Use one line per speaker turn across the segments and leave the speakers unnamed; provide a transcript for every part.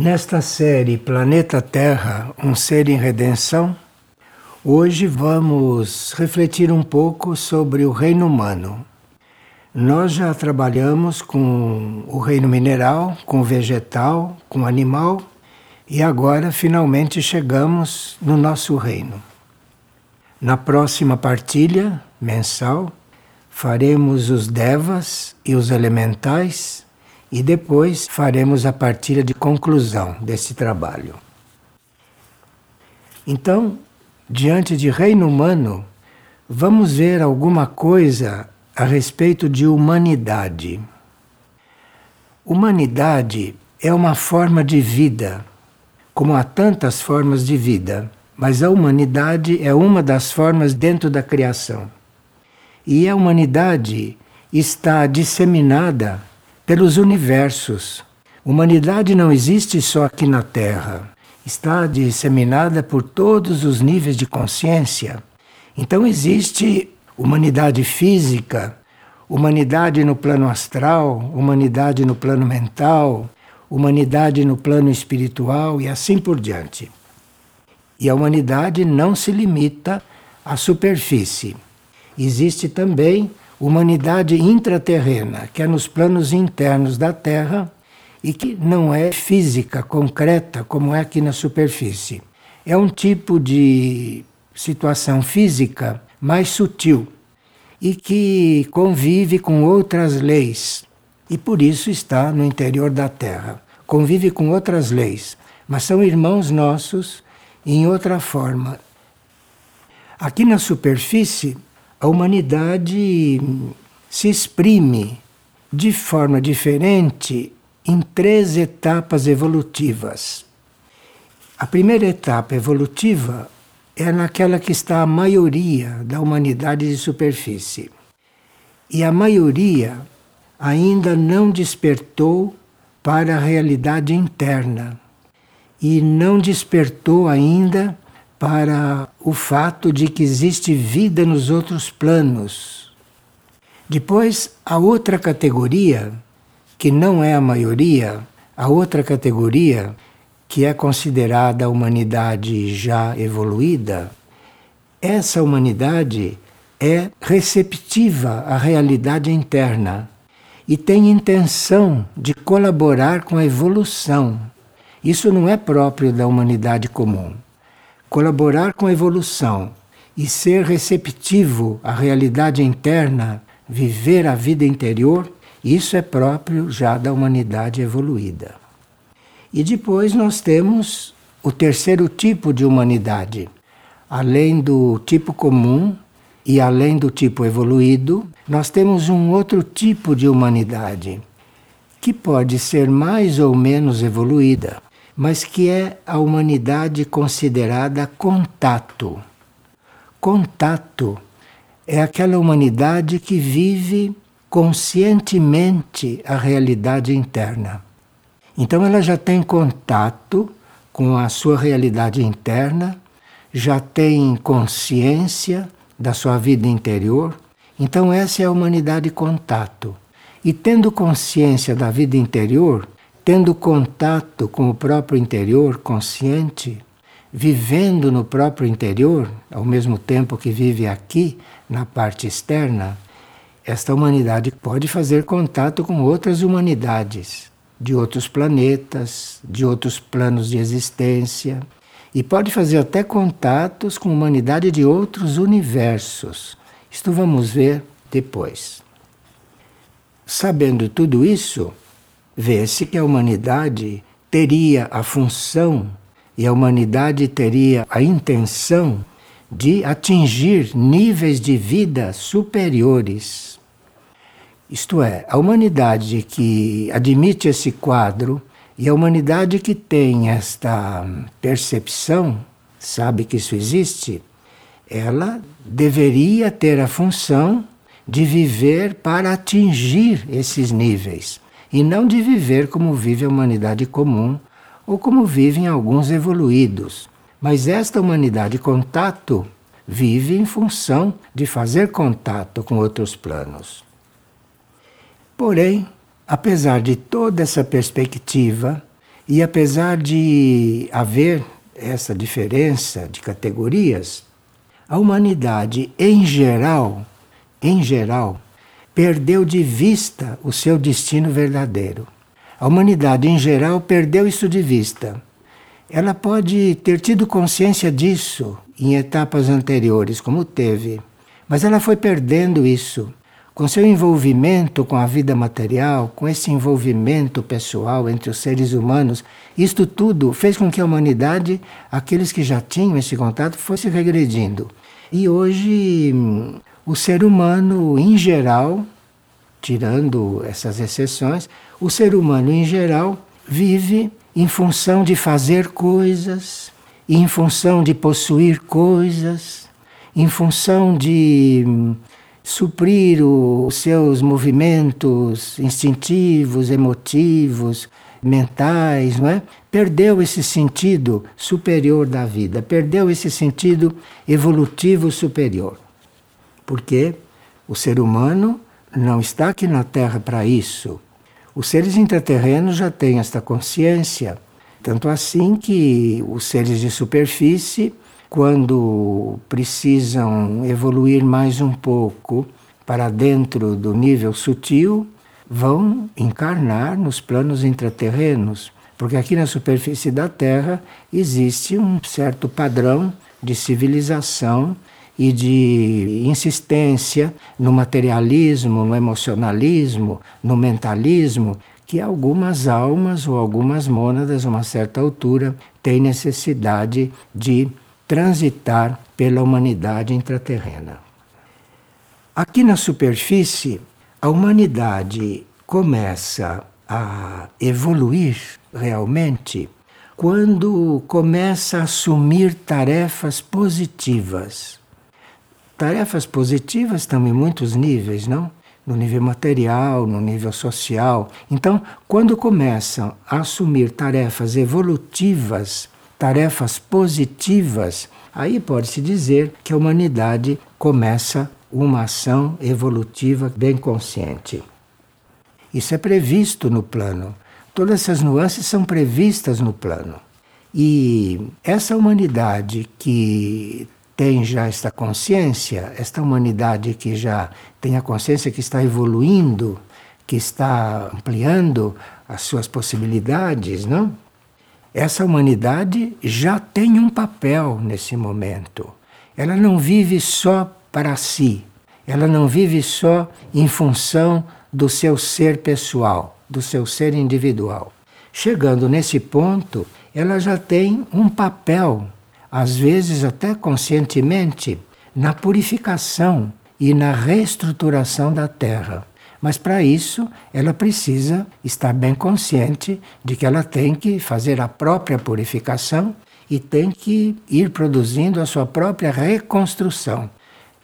Nesta série Planeta Terra, um ser em redenção, hoje vamos refletir um pouco sobre o reino humano. Nós já trabalhamos com o reino mineral, com vegetal, com animal e agora finalmente chegamos no nosso reino. Na próxima partilha mensal, faremos os devas e os elementais e depois faremos a partilha de conclusão desse trabalho. Então, diante de reino humano, vamos ver alguma coisa a respeito de humanidade. Humanidade é uma forma de vida, como há tantas formas de vida, mas a humanidade é uma das formas dentro da criação. E a humanidade está disseminada pelos universos. Humanidade não existe só aqui na Terra, está disseminada por todos os níveis de consciência. Então existe humanidade física, humanidade no plano astral, humanidade no plano mental, humanidade no plano espiritual e assim por diante. E a humanidade não se limita à superfície. Existe também humanidade intraterrena, que é nos planos internos da Terra e que não é física, concreta, como é aqui na superfície. É um tipo de situação física mais sutil e que convive com outras leis e por isso está no interior da Terra. Convive com outras leis, mas são irmãos nossos em outra forma. Aqui na superfície a humanidade se exprime de forma diferente em três etapas evolutivas. A primeira etapa evolutiva é naquela que está a maioria da humanidade de superfície. E a maioria ainda não despertou para a realidade interna e não despertou ainda para o fato de que existe vida nos outros planos. Depois, a outra categoria, que não é a maioria, a outra categoria, que é considerada a humanidade já evoluída, essa humanidade é receptiva à realidade interna e tem intenção de colaborar com a evolução. Isso não é próprio da humanidade comum colaborar com a evolução e ser receptivo à realidade interna, viver a vida interior, isso é próprio já da humanidade evoluída. E depois nós temos o terceiro tipo de humanidade. Além do tipo comum e além do tipo evoluído, nós temos um outro tipo de humanidade que pode ser mais ou menos evoluída mas que é a humanidade considerada contato. Contato é aquela humanidade que vive conscientemente a realidade interna. Então ela já tem contato com a sua realidade interna, já tem consciência da sua vida interior. Então essa é a humanidade contato. E tendo consciência da vida interior, tendo contato com o próprio interior consciente, vivendo no próprio interior, ao mesmo tempo que vive aqui, na parte externa, esta humanidade pode fazer contato com outras humanidades, de outros planetas, de outros planos de existência, e pode fazer até contatos com humanidade de outros universos. Isto vamos ver depois. Sabendo tudo isso, vê-se que a humanidade teria a função e a humanidade teria a intenção de atingir níveis de vida superiores. Isto é, a humanidade que admite esse quadro e a humanidade que tem esta percepção, sabe que isso existe, ela deveria ter a função de viver para atingir esses níveis e não de viver como vive a humanidade comum ou como vivem alguns evoluídos. Mas esta humanidade contato vive em função de fazer contato com outros planos. Porém, apesar de toda essa perspectiva E apesar de haver essa diferença de categorias, a humanidade em geral, em geral, perdeu de vista o seu destino verdadeiro. A humanidade em geral perdeu isso de vista. Ela pode ter tido consciência disso em etapas anteriores, como teve, mas ela foi perdendo isso com seu envolvimento com a vida material, com esse envolvimento pessoal entre os seres humanos, isto tudo fez com que a humanidade, aqueles que já tinham esse contato, fosse regredindo. E hoje o ser humano em geral, tirando essas exceções, o ser humano em geral vive em função de fazer coisas, em função de possuir coisas, em função de suprir os seus movimentos instintivos, emotivos, mentais, não é? Perdeu esse sentido superior da vida, perdeu esse sentido evolutivo superior. Porque o ser humano não está aqui na Terra para isso. Os seres intraterrenos já têm esta consciência, tanto assim que os seres de superfície quando precisam evoluir mais um pouco para dentro do nível sutil, vão encarnar nos planos intraterrenos. Porque aqui na superfície da Terra existe um certo padrão de civilização e de insistência no materialismo, no emocionalismo, no mentalismo, que algumas almas ou algumas mônadas, a uma certa altura, têm necessidade de transitar pela humanidade intraterrena. Aqui na superfície, a humanidade começa a evoluir realmente quando começa a assumir tarefas positivas. Tarefas positivas em muitos níveis, não? No nível material, no nível social. Então, quando começam a assumir tarefas evolutivas, tarefas positivas, aí pode-se dizer que a humanidade começa uma ação evolutiva bem consciente. Isso é previsto no plano. Todas essas nuances são previstas no plano. E essa humanidade que tem já esta consciência, esta humanidade que já tem a consciência que está evoluindo, que está ampliando as suas possibilidades, não? Essa humanidade já tem um papel nesse momento. Ela não vive só para si, ela não vive só em função do seu ser pessoal, do seu ser individual. Chegando nesse ponto, ela já tem um papel, às vezes até conscientemente, na purificação e na reestruturação da Terra. Mas para isso, ela precisa estar bem consciente de que ela tem que fazer a própria purificação e tem que ir produzindo a sua própria reconstrução.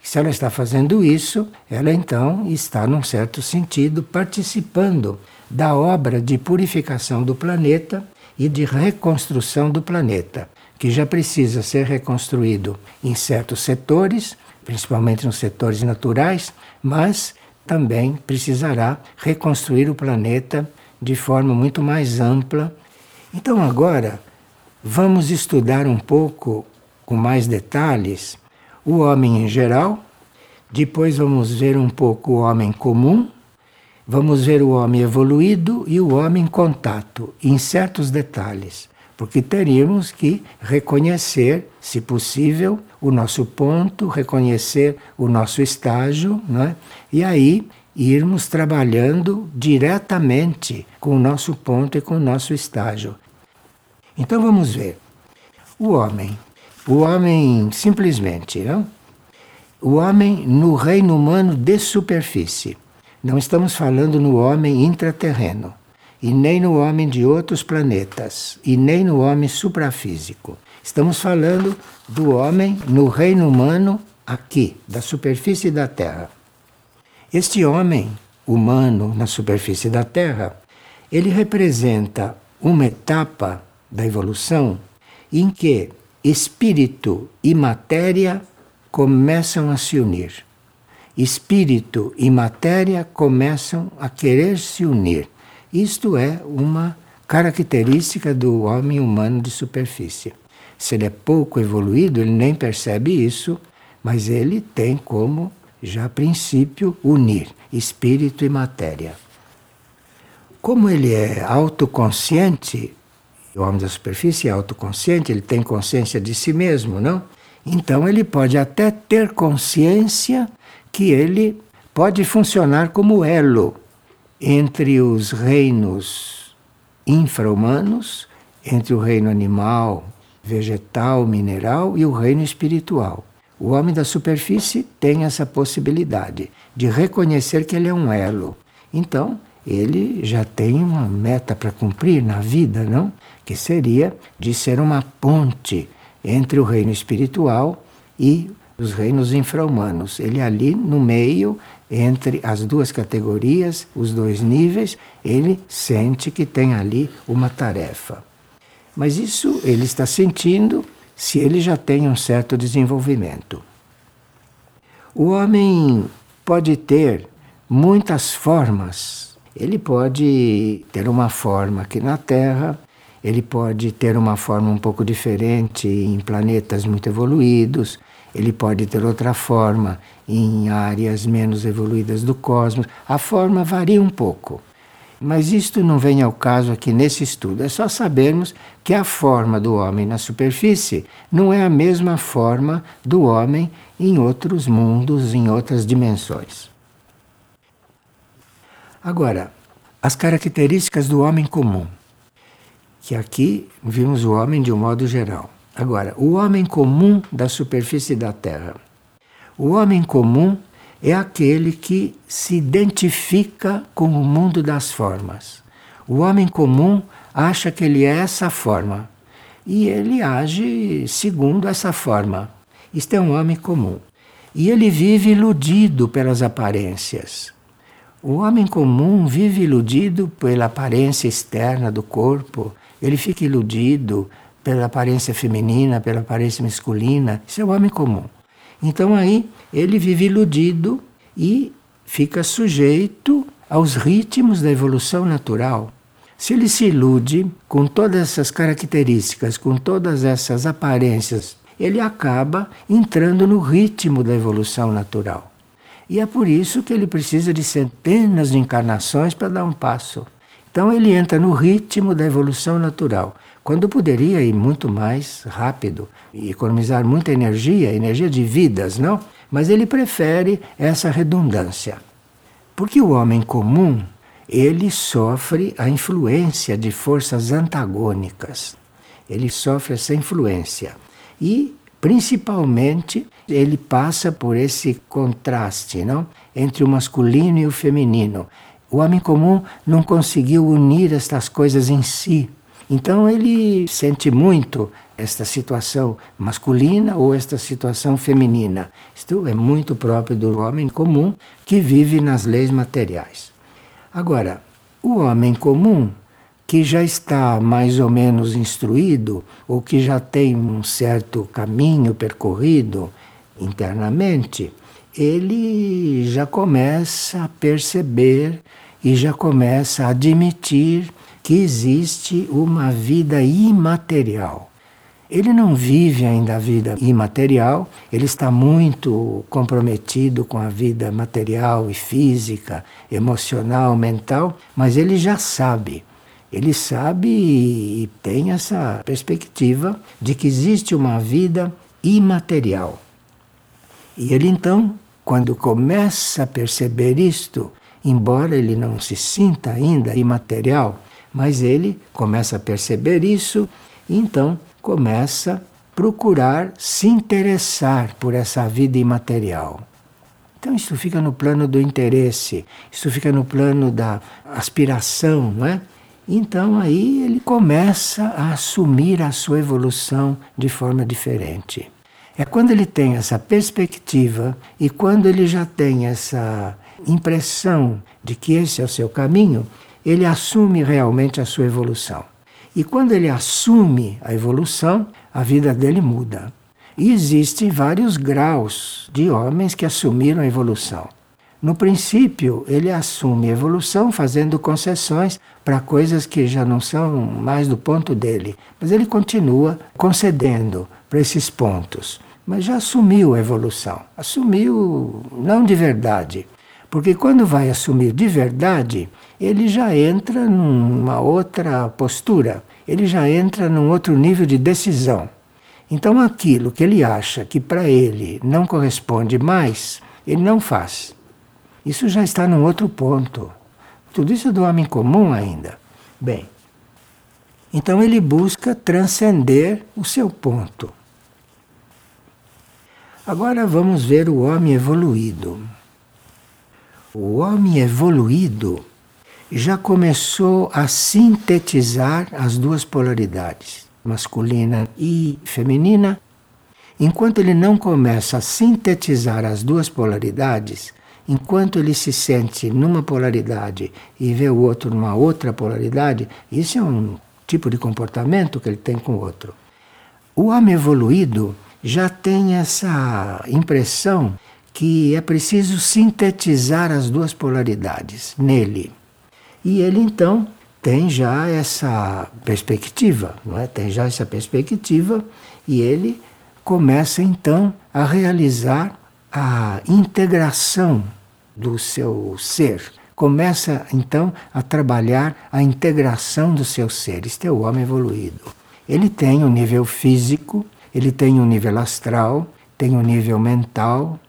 Se ela está fazendo isso, ela então está, num certo sentido, participando da obra de purificação do planeta e de reconstrução do planeta, que já precisa ser reconstruído em certos setores, principalmente nos setores naturais, mas também precisará reconstruir o planeta de forma muito mais ampla. Então, agora, vamos estudar um pouco com mais detalhes o homem em geral, depois vamos ver um pouco o homem comum, vamos ver o homem evoluído e o homem em contato, em certos detalhes porque teríamos que reconhecer, se possível, o nosso ponto, reconhecer o nosso estágio, é? e aí irmos trabalhando diretamente com o nosso ponto e com o nosso estágio. Então vamos ver. O homem. O homem simplesmente, não? O homem no reino humano de superfície. Não estamos falando no homem intraterreno e nem no homem de outros planetas, e nem no homem suprafísico. Estamos falando do homem no reino humano aqui, da superfície da Terra. Este homem humano na superfície da Terra, ele representa uma etapa da evolução em que espírito e matéria começam a se unir. Espírito e matéria começam a querer se unir. Isto é uma característica do homem humano de superfície. Se ele é pouco evoluído, ele nem percebe isso, mas ele tem como, já a princípio, unir espírito e matéria. Como ele é autoconsciente, o homem da superfície é autoconsciente, ele tem consciência de si mesmo, não? Então ele pode até ter consciência que ele pode funcionar como elo entre os reinos infra-humanos, entre o reino animal, vegetal, mineral e o reino espiritual. O homem da superfície tem essa possibilidade de reconhecer que ele é um elo. Então, ele já tem uma meta para cumprir na vida, não? Que seria de ser uma ponte entre o reino espiritual e os reinos infra-humanos. Ele ali no meio, entre as duas categorias, os dois níveis, ele sente que tem ali uma tarefa. Mas isso ele está sentindo se ele já tem um certo desenvolvimento. O homem pode ter muitas formas. Ele pode ter uma forma aqui na Terra, ele pode ter uma forma um pouco diferente em planetas muito evoluídos, ele pode ter outra forma em áreas menos evoluídas do cosmos. A forma varia um pouco. Mas isto não vem ao caso aqui nesse estudo, é só sabermos que a forma do homem na superfície não é a mesma forma do homem em outros mundos, em outras dimensões. Agora, as características do homem comum, que aqui vimos o homem de um modo geral. Agora, o homem comum da superfície da Terra. O homem comum é aquele que se identifica com o mundo das formas. O homem comum acha que ele é essa forma e ele age segundo essa forma. Isto é um homem comum. E ele vive iludido pelas aparências. O homem comum vive iludido pela aparência externa do corpo, ele fica iludido pela aparência feminina, pela aparência masculina. Isso é o homem comum. Então aí ele vive iludido e fica sujeito aos ritmos da evolução natural. Se ele se ilude com todas essas características, com todas essas aparências, ele acaba entrando no ritmo da evolução natural. E é por isso que ele precisa de centenas de encarnações para dar um passo. Então ele entra no ritmo da evolução natural quando poderia ir muito mais rápido e economizar muita energia, energia de vidas, não? Mas ele prefere essa redundância. Porque o homem comum, ele sofre a influência de forças antagônicas. Ele sofre essa influência. E, principalmente, ele passa por esse contraste, não? Entre o masculino e o feminino. O homem comum não conseguiu unir estas coisas em si. Então ele sente muito esta situação masculina ou esta situação feminina. Isto é muito próprio do homem comum que vive nas leis materiais. Agora, o homem comum que já está mais ou menos instruído ou que já tem um certo caminho percorrido internamente, ele já começa a perceber e já começa a admitir que existe uma vida imaterial. Ele não vive ainda a vida imaterial, ele está muito comprometido com a vida material e física, emocional, mental, mas ele já sabe. Ele sabe e tem essa perspectiva de que existe uma vida imaterial. E ele então, quando começa a perceber isto, embora ele não se sinta ainda imaterial, mas ele começa a perceber isso e então começa a procurar se interessar por essa vida imaterial. Então isso fica no plano do interesse, isso fica no plano da aspiração, não é? Então aí ele começa a assumir a sua evolução de forma diferente. É quando ele tem essa perspectiva e quando ele já tem essa impressão de que esse é o seu caminho, ele assume realmente a sua evolução. E quando ele assume a evolução, a vida dele muda. E existem vários graus de homens que assumiram a evolução. No princípio, ele assume evolução fazendo concessões para coisas que já não são mais do ponto dele. Mas ele continua concedendo para esses pontos. Mas já assumiu a evolução. Assumiu não de verdade. Porque quando vai assumir de verdade, ele já entra numa outra postura, ele já entra num outro nível de decisão. Então aquilo que ele acha que para ele não corresponde mais, ele não faz. Isso já está num outro ponto. Tudo isso é do homem comum ainda. Bem, então ele busca transcender o seu ponto. Agora vamos ver o homem evoluído. O homem evoluído já começou a sintetizar as duas polaridades, masculina e feminina. Enquanto ele não começa a sintetizar as duas polaridades, enquanto ele se sente numa polaridade e vê o outro numa outra polaridade, isso é um tipo de comportamento que ele tem com o outro. O homem evoluído já tem essa impressão que é preciso sintetizar as duas polaridades nele. E ele então tem já essa perspectiva, não é? Tem já essa perspectiva e ele começa então a realizar a integração do seu ser. Começa então a trabalhar a integração do seu ser. Este é o homem evoluído. Ele tem o um nível físico, ele tem o um nível astral, tem o um nível mental,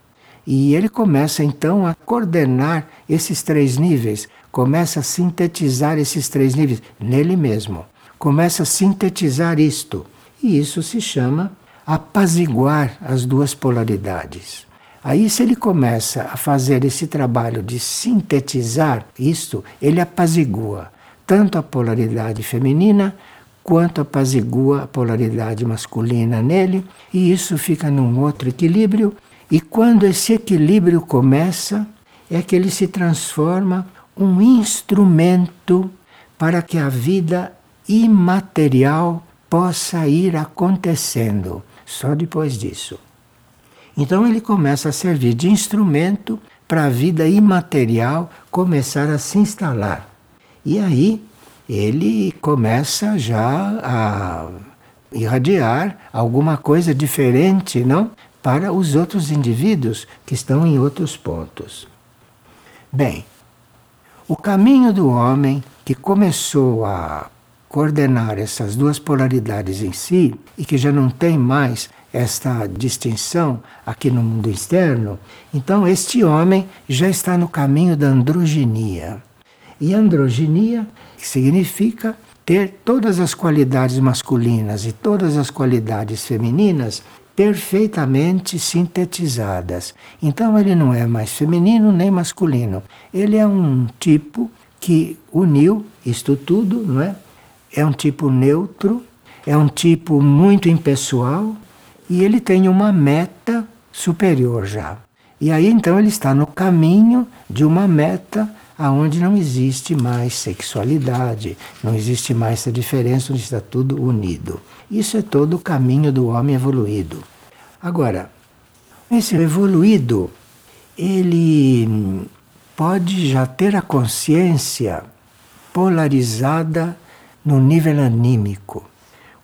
e ele começa então a coordenar esses três níveis, começa a sintetizar esses três níveis nele mesmo. Começa a sintetizar isto. E isso se chama apaziguar as duas polaridades. Aí, se ele começa a fazer esse trabalho de sintetizar isto, ele apazigua tanto a polaridade feminina quanto apazigua a polaridade masculina nele, e isso fica num outro equilíbrio. E quando esse equilíbrio começa, é que ele se transforma um instrumento para que a vida imaterial possa ir acontecendo. Só depois disso. Então ele começa a servir de instrumento para a vida imaterial começar a se instalar. E aí ele começa já a irradiar alguma coisa diferente, não? Para os outros indivíduos que estão em outros pontos. Bem, o caminho do homem que começou a coordenar essas duas polaridades em si e que já não tem mais esta distinção aqui no mundo externo, então este homem já está no caminho da androginia. E androginia significa ter todas as qualidades masculinas e todas as qualidades femininas perfeitamente sintetizadas. Então ele não é mais feminino nem masculino. Ele é um tipo que uniu isto tudo, não é? É um tipo neutro, é um tipo muito impessoal, e ele tem uma meta superior já. E aí então ele está no caminho de uma meta aonde não existe mais sexualidade, não existe mais essa diferença, onde está tudo unido. Isso é todo o caminho do homem evoluído. Agora, esse evoluído, ele pode já ter a consciência polarizada no nível anímico.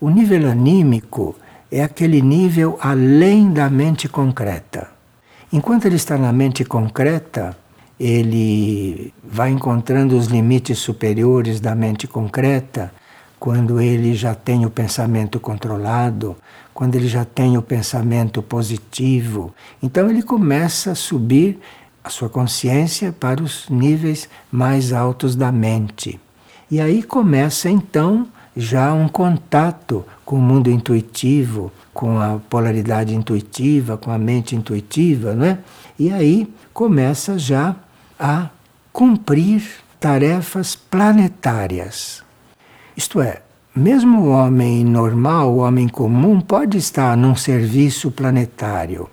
O nível anímico é aquele nível além da mente concreta. Enquanto ele está na mente concreta, ele vai encontrando os limites superiores da mente concreta quando ele já tem o pensamento controlado, quando ele já tem o pensamento positivo. Então ele começa a subir a sua consciência para os níveis mais altos da mente. E aí começa então já um contato com o mundo intuitivo, com a polaridade intuitiva, com a mente intuitiva, não é? E aí começa já a cumprir tarefas planetárias. Isto é, mesmo o homem normal, o homem comum, pode estar num serviço planetário,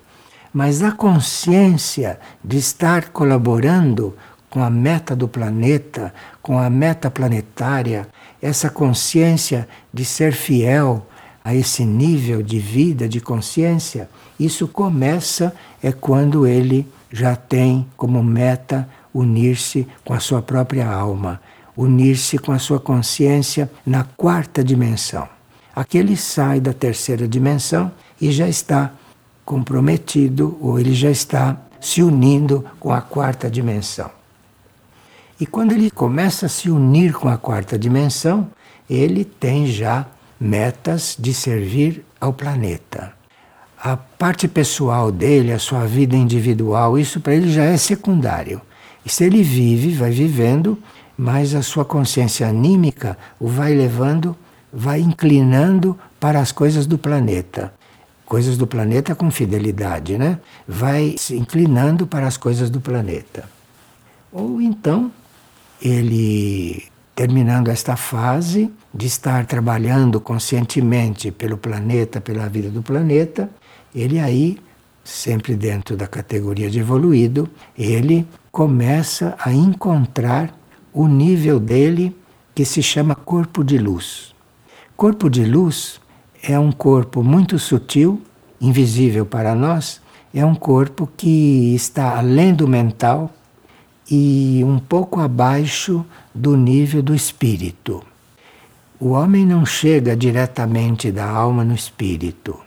mas a consciência de estar colaborando com a meta do planeta, com a meta planetária, essa consciência de ser fiel a esse nível de vida, de consciência, isso começa é quando ele já tem como meta unir-se com a sua própria alma, unir-se com a sua consciência na quarta dimensão. Aqui ele sai da terceira dimensão e já está comprometido, ou ele já está se unindo com a quarta dimensão. E quando ele começa a se unir com a quarta dimensão, ele tem já metas de servir ao planeta. A parte pessoal dele, a sua vida individual, isso para ele já é secundário. E se ele vive, vai vivendo, mas a sua consciência anímica o vai levando, vai inclinando para as coisas do planeta. Coisas do planeta com fidelidade, né? Vai se inclinando para as coisas do planeta. Ou então, ele terminando esta fase de estar trabalhando conscientemente pelo planeta, pela vida do planeta, ele aí, sempre dentro da categoria de evoluído, ele começa a encontrar o nível dele que se chama corpo de luz. Corpo de luz é um corpo muito sutil, invisível para nós, é um corpo que está além do mental e um pouco abaixo do nível do espírito. O homem não chega diretamente da alma no espírito.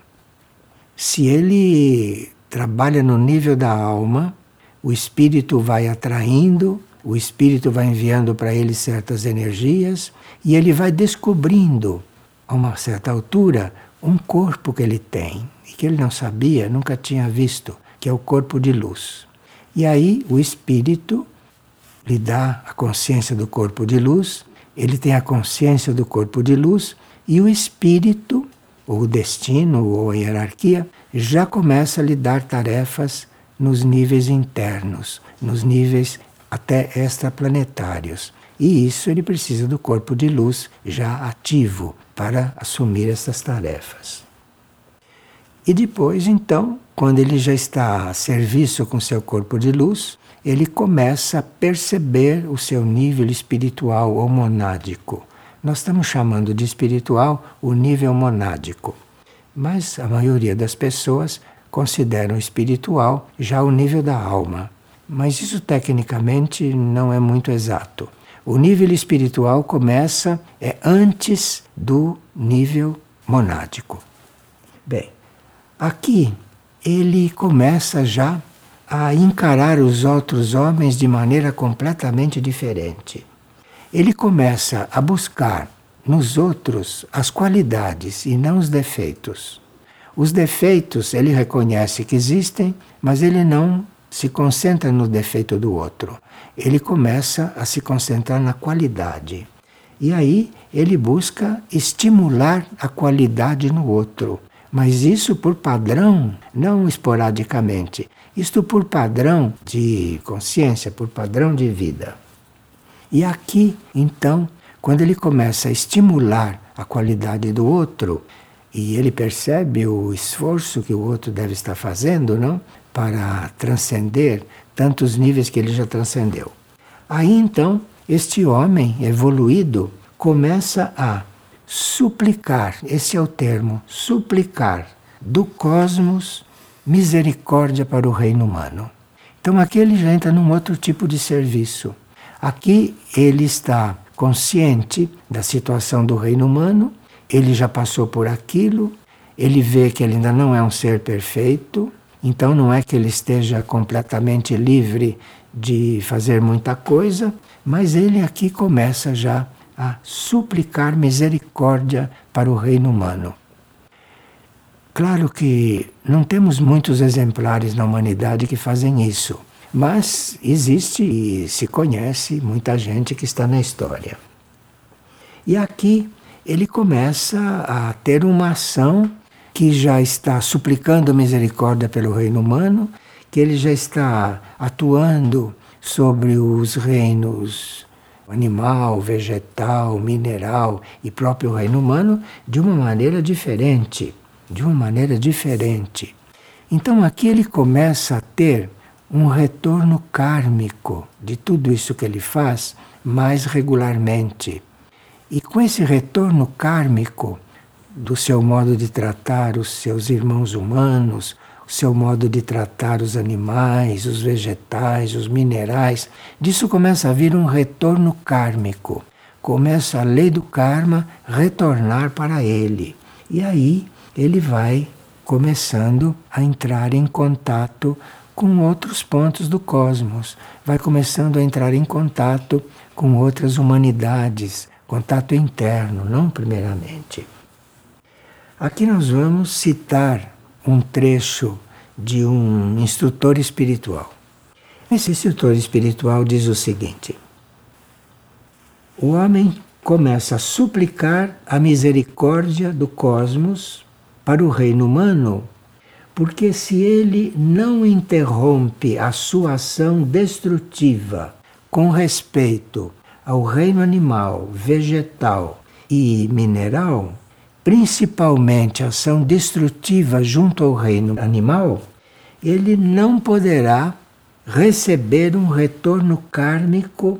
Se ele trabalha no nível da alma, o espírito vai atraindo, o espírito vai enviando para ele certas energias e ele vai descobrindo, a uma certa altura, um corpo que ele tem e que ele não sabia, nunca tinha visto, que é o corpo de luz. E aí o espírito lhe dá a consciência do corpo de luz, ele tem a consciência do corpo de luz e o espírito, ou o destino, ou a hierarquia, já começa a lhe dar tarefas nos níveis internos, nos níveis até extraplanetários. E isso ele precisa do corpo de luz já ativo para assumir essas tarefas. E depois, então, quando ele já está a serviço com seu corpo de luz, ele começa a perceber o seu nível espiritual ou monádico. Nós estamos chamando de espiritual o nível monádico, mas a maioria das pessoas consideram espiritual já o nível da alma. Mas isso tecnicamente não é muito exato. O nível espiritual começa é antes do nível monádico. Bem, aqui ele começa já a encarar os outros homens de maneira completamente diferente. Ele começa a buscar nos outros as qualidades e não os defeitos. Os defeitos ele reconhece que existem, mas ele não se concentra no defeito do outro. Ele começa a se concentrar na qualidade. E aí ele busca estimular a qualidade no outro. Mas isso por padrão, não esporadicamente. Isto por padrão de consciência, por padrão de vida. E aqui, então, quando ele começa a estimular a qualidade do outro, e ele percebe o esforço que o outro deve estar fazendo, não? Para transcender tantos níveis que ele já transcendeu. Aí então, este homem evoluído começa a suplicar, esse é o termo, suplicar do cosmos misericórdia para o reino humano. Então aqui ele já entra num outro tipo de serviço. Aqui ele está consciente da situação do reino humano ele já passou por aquilo, ele vê que ele ainda não é um ser perfeito, então não é que ele esteja completamente livre de fazer muita coisa, mas ele aqui começa já a suplicar misericórdia para o reino humano. Claro que não temos muitos exemplares na humanidade que fazem isso, mas existe e se conhece muita gente que está na história. E aqui ele começa a ter uma ação que já está suplicando misericórdia pelo reino humano, que ele já está atuando sobre os reinos animal, vegetal, mineral e próprio reino humano de uma maneira diferente, de uma maneira diferente. Então aqui ele começa a ter um retorno kármico de tudo isso que ele faz mais regularmente. E com esse retorno kármico do seu modo de tratar os seus irmãos humanos, o seu modo de tratar os animais, os vegetais, os minerais. Disso começa a vir um retorno kármico. Começa a lei do karma retornar para ele. E aí ele vai começando a entrar em contato com outros pontos do cosmos, vai começando a entrar em contato com outras humanidades, contato interno, não primeiramente. Aqui nós vamos citar um trecho de um instrutor espiritual. Esse instrutor espiritual diz o seguinte: O homem começa a suplicar a misericórdia do cosmos para o reino humano, porque se ele não interrompe a sua ação destrutiva com respeito ao reino animal, vegetal e mineral, principalmente ação destrutiva junto ao reino animal, ele não poderá receber um retorno kármico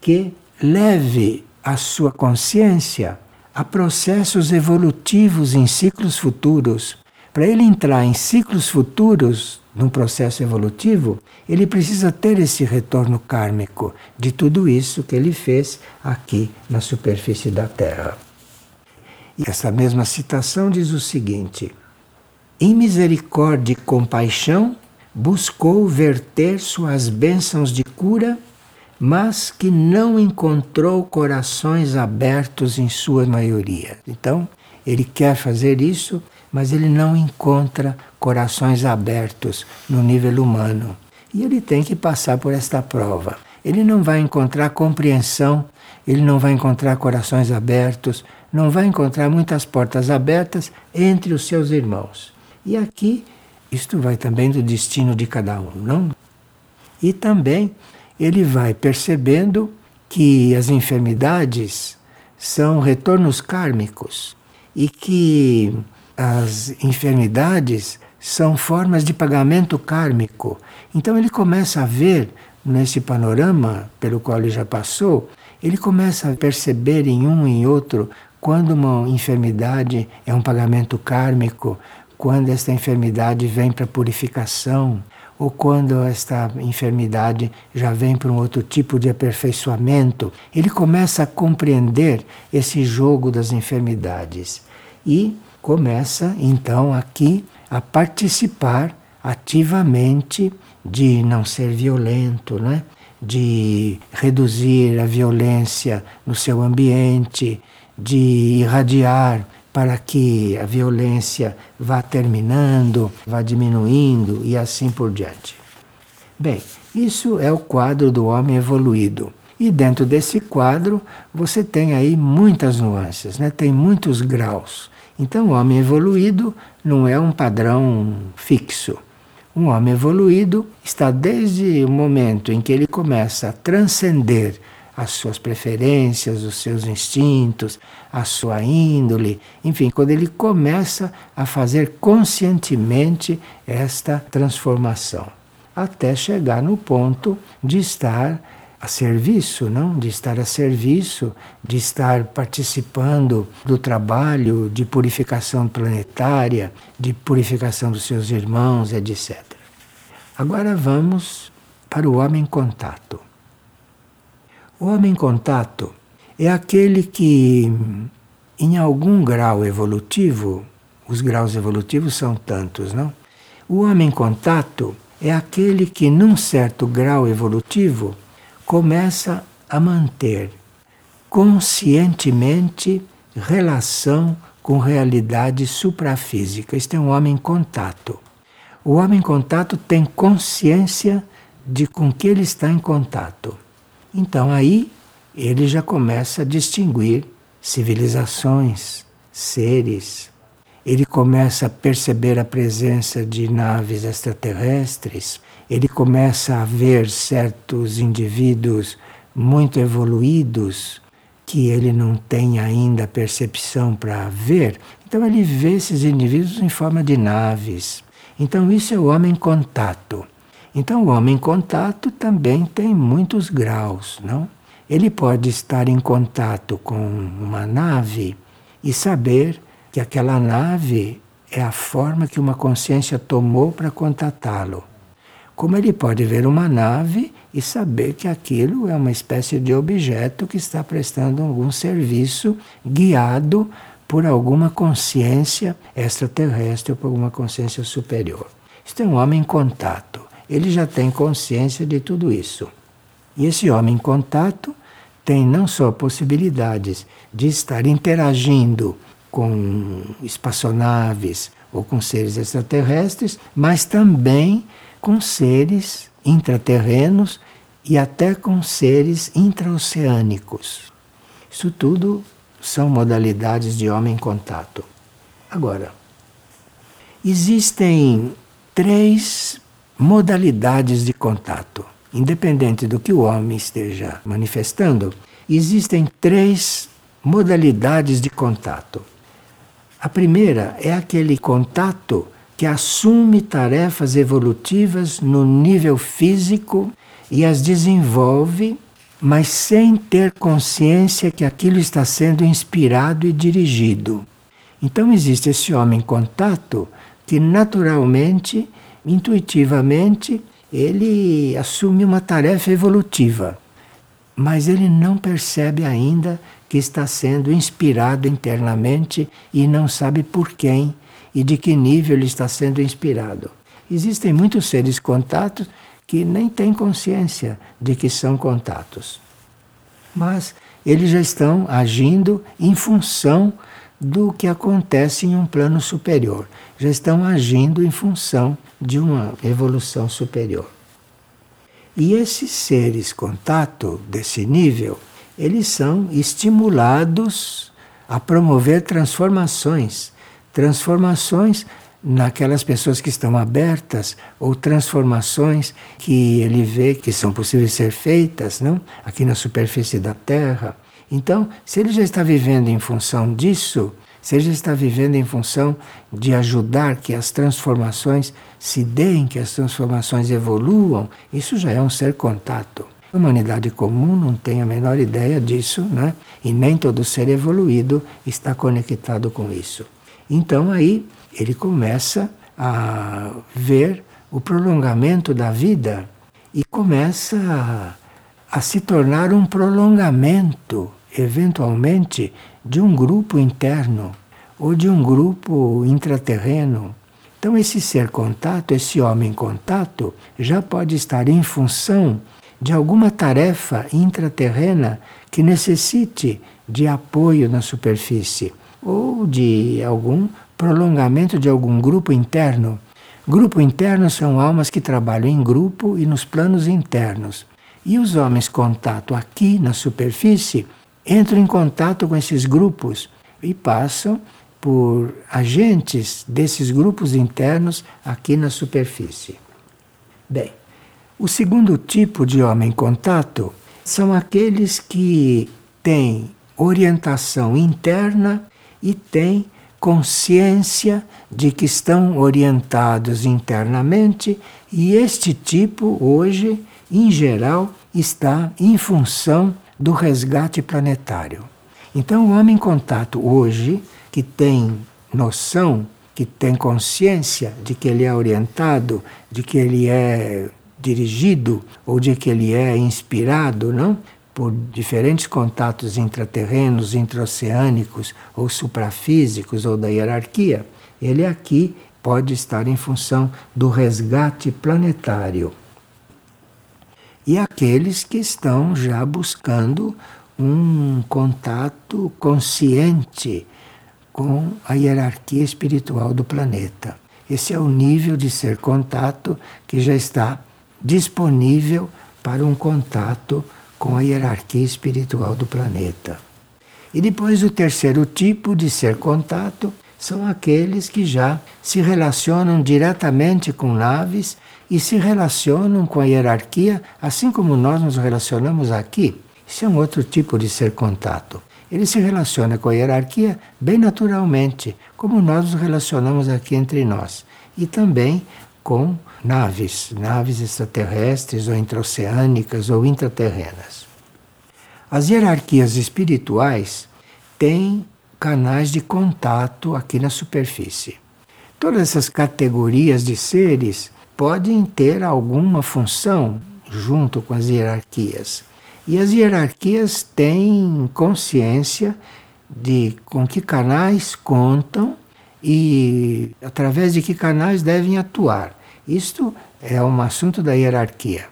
que leve a sua consciência a processos evolutivos em ciclos futuros. Para ele entrar em ciclos futuros, num processo evolutivo, ele precisa ter esse retorno kármico de tudo isso que ele fez aqui na superfície da Terra. Essa mesma citação diz o seguinte: Em misericórdia e compaixão, buscou verter suas bênçãos de cura, mas que não encontrou corações abertos em sua maioria. Então, ele quer fazer isso, mas ele não encontra corações abertos no nível humano. E ele tem que passar por esta prova. Ele não vai encontrar compreensão, ele não vai encontrar corações abertos, não vai encontrar muitas portas abertas entre os seus irmãos. E aqui, isto vai também do destino de cada um, não? E também ele vai percebendo que as enfermidades são retornos kármicos e que as enfermidades são formas de pagamento kármico. Então ele começa a ver nesse panorama pelo qual ele já passou, ele começa a perceber em um e em outro quando uma enfermidade é um pagamento kármico, quando esta enfermidade vem para purificação, ou quando esta enfermidade já vem para um outro tipo de aperfeiçoamento, ele começa a compreender esse jogo das enfermidades e começa então aqui a participar ativamente de não ser violento, né? de reduzir a violência no seu ambiente, de irradiar para que a violência vá terminando, vá diminuindo e assim por diante. Bem, isso é o quadro do homem evoluído. E dentro desse quadro você tem aí muitas nuances, né? tem muitos graus. Então, o homem evoluído não é um padrão fixo. Um homem evoluído está desde o momento em que ele começa a transcender as suas preferências, os seus instintos, a sua índole, enfim, quando ele começa a fazer conscientemente esta transformação, até chegar no ponto de estar a serviço, não? De estar a serviço, de estar participando do trabalho de purificação planetária, de purificação dos seus irmãos, etc. Agora vamos para o homem contato. O homem contato é aquele que, em algum grau evolutivo, os graus evolutivos são tantos, não? O homem contato é aquele que, num certo grau evolutivo, começa a manter conscientemente relação com realidade suprafísica. Este é um homem contato. O homem contato tem consciência de com que ele está em contato. Então aí ele já começa a distinguir civilizações, seres. Ele começa a perceber a presença de naves extraterrestres. Ele começa a ver certos indivíduos muito evoluídos que ele não tem ainda percepção para ver. Então ele vê esses indivíduos em forma de naves. Então isso é o homem contato. Então, o homem em contato também tem muitos graus, não? Ele pode estar em contato com uma nave e saber que aquela nave é a forma que uma consciência tomou para contatá-lo. Como ele pode ver uma nave e saber que aquilo é uma espécie de objeto que está prestando algum serviço guiado por alguma consciência extraterrestre ou por alguma consciência superior. Isto é um homem em contato. Ele já tem consciência de tudo isso. E esse homem em contato tem não só possibilidades de estar interagindo com espaçonaves ou com seres extraterrestres, mas também com seres intraterrenos e até com seres intraoceânicos. Isso tudo são modalidades de homem em contato. Agora, existem três modalidades de contato. Independente do que o homem esteja manifestando, existem três modalidades de contato. A primeira é aquele contato que assume tarefas evolutivas no nível físico e as desenvolve, mas sem ter consciência que aquilo está sendo inspirado e dirigido. Então existe esse homem em contato que naturalmente, intuitivamente, ele assume uma tarefa evolutiva, mas ele não percebe ainda que está sendo inspirado internamente e não sabe por quem e de que nível ele está sendo inspirado. Existem muitos seres contatos que nem têm consciência de que são contatos. Mas eles já estão agindo em função do que acontece em um plano superior. Já estão agindo em função de uma evolução superior. E esses seres contato desse nível, eles são estimulados a promover transformações transformações naquelas pessoas que estão abertas ou transformações que ele vê que são possíveis ser feitas, não? Aqui na superfície da Terra. Então, se ele já está vivendo em função disso, se ele já está vivendo em função de ajudar que as transformações se deem, que as transformações evoluam, isso já é um ser contato. A humanidade comum não tem a menor ideia disso, né? E nem todo ser evoluído está conectado com isso. Então aí ele começa a ver o prolongamento da vida e começa a, a se tornar um prolongamento, eventualmente, de um grupo interno ou de um grupo intraterreno. Então, esse ser contato, esse homem contato, já pode estar em função de alguma tarefa intraterrena que necessite de apoio na superfície ou de algum prolongamento de algum grupo interno. Grupo interno são almas que trabalham em grupo e nos planos internos. E os homens contato aqui na superfície entram em contato com esses grupos e passam por agentes desses grupos internos aqui na superfície. Bem, o segundo tipo de homem contato são aqueles que têm orientação interna e têm consciência de que estão orientados internamente, e este tipo, hoje, em geral, está em função do resgate planetário. Então, o homem em contato hoje, que tem noção, que tem consciência de que ele é orientado, de que ele é dirigido ou de que ele é inspirado, não? por diferentes contatos intraterrenos, intraoceânicos ou suprafísicos ou da hierarquia, ele aqui pode estar em função do resgate planetário. E aqueles que estão já buscando um contato consciente com a hierarquia espiritual do planeta. Esse é o nível de ser contato que já está disponível para um contato com a hierarquia espiritual do planeta. E depois o terceiro tipo de ser contato são aqueles que já se relacionam diretamente com naves e se relacionam com a hierarquia, assim como nós nos relacionamos aqui. Isso é um outro tipo de ser contato. Ele se relaciona com a hierarquia bem naturalmente, como nós nos relacionamos aqui entre nós. E também com naves, naves extraterrestres ou intraoceânicas ou intraterrenas. As hierarquias espirituais têm canais de contato aqui na superfície. todas essas categorias de seres podem ter alguma função junto com as hierarquias. E as hierarquias têm consciência de com que canais contam e através de que canais devem atuar. Isto é um assunto da hierarquia.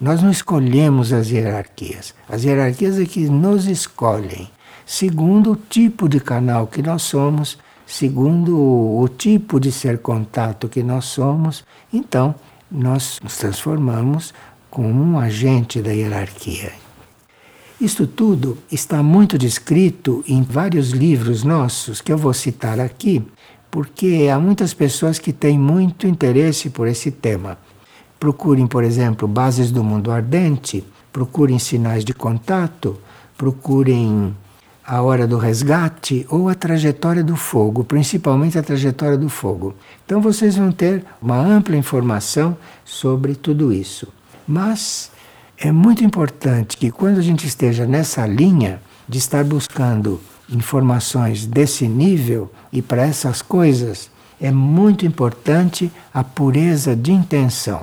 Nós não escolhemos as hierarquias. As hierarquias é que nos escolhem, segundo o tipo de canal que nós somos, segundo o tipo de ser contato que nós somos. Então, nós nos transformamos como um agente da hierarquia. Isto tudo está muito descrito em vários livros nossos que eu vou citar aqui, porque há muitas pessoas que têm muito interesse por esse tema. Procurem, por exemplo, Bases do Mundo Ardente, procurem Sinais de Contato, procurem A Hora do Resgate ou A Trajetória do Fogo, principalmente a Trajetória do Fogo. Então vocês vão ter uma ampla informação sobre tudo isso. Mas é muito importante que quando a gente esteja nessa linha de estar buscando informações desse nível e para essas coisas, é muito importante a pureza de intenção.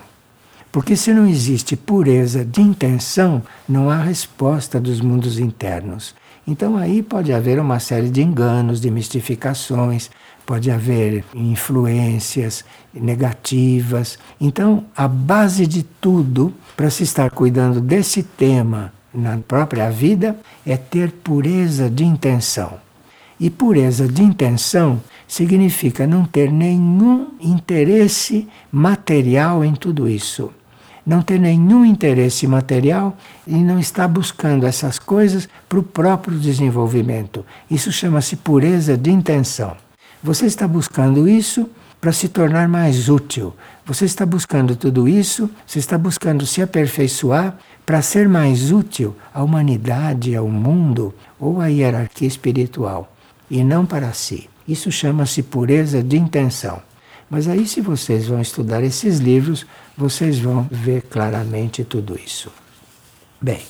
Porque se não existe pureza de intenção, não há resposta dos mundos internos. Então aí pode haver uma série de enganos, de mistificações, pode haver influências negativas. Então, a base de tudo para se estar cuidando desse tema na própria vida é ter pureza de intenção. E pureza de intenção significa não ter nenhum interesse material em tudo isso não ter nenhum interesse material e não está buscando essas coisas para o próprio desenvolvimento. Isso chama-se pureza de intenção. Você está buscando isso para se tornar mais útil. Você está buscando tudo isso, você está buscando se aperfeiçoar para ser mais útil à humanidade, ao mundo ou à hierarquia espiritual, e não para si. Isso chama-se pureza de intenção. Mas aí, se vocês vão estudar esses livros, vocês vão ver claramente tudo isso. Bem,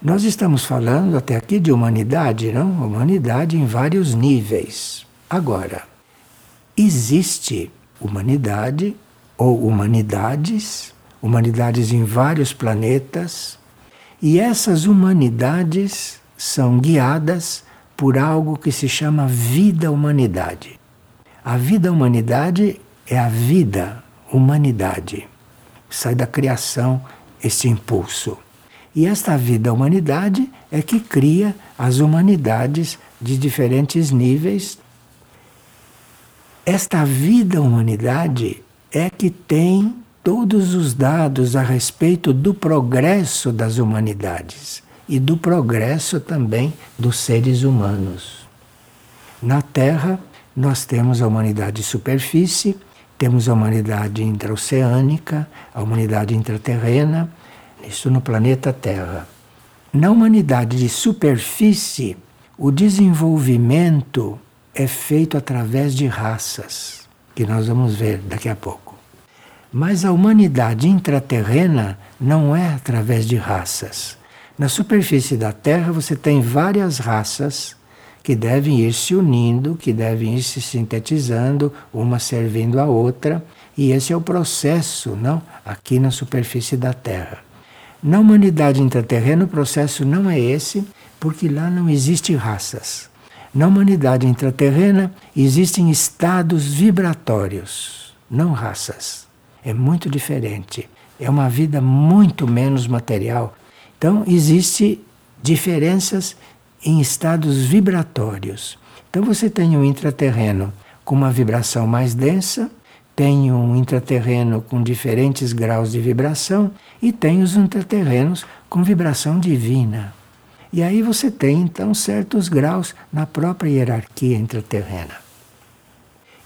nós estamos falando até aqui de humanidade, não? Humanidade em vários níveis. Agora, existe humanidade ou humanidades, humanidades em vários planetas, e essas humanidades são guiadas por algo que se chama vida-humanidade. A vida-humanidade é a vida humanidade. Sai da criação este impulso. E esta vida humanidade é que cria as humanidades de diferentes níveis. Esta vida humanidade é que tem todos os dados a respeito do progresso das humanidades e do progresso também dos seres humanos. Na Terra, nós temos a humanidade de superfície, temos a humanidade intraoceânica, a humanidade intraterrena, isso no planeta Terra. Na humanidade de superfície, o desenvolvimento é feito através de raças, que nós vamos ver daqui a pouco. Mas a humanidade intraterrena não é através de raças. Na superfície da Terra você tem várias raças que devem ir se unindo, que devem ir se sintetizando, uma servindo a outra, e esse é o processo, não? Aqui na superfície da Terra. Na humanidade intraterrena o processo não é esse, porque lá não existe raças. Na humanidade intraterrena existem estados vibratórios, não raças. É muito diferente. É uma vida muito menos material. Então, existe diferenças em estados vibratórios. Então você tem um intraterreno com uma vibração mais densa, tem um intraterreno com diferentes graus de vibração e tem os intraterrenos com vibração divina. E aí você tem então certos graus na própria hierarquia intraterrena.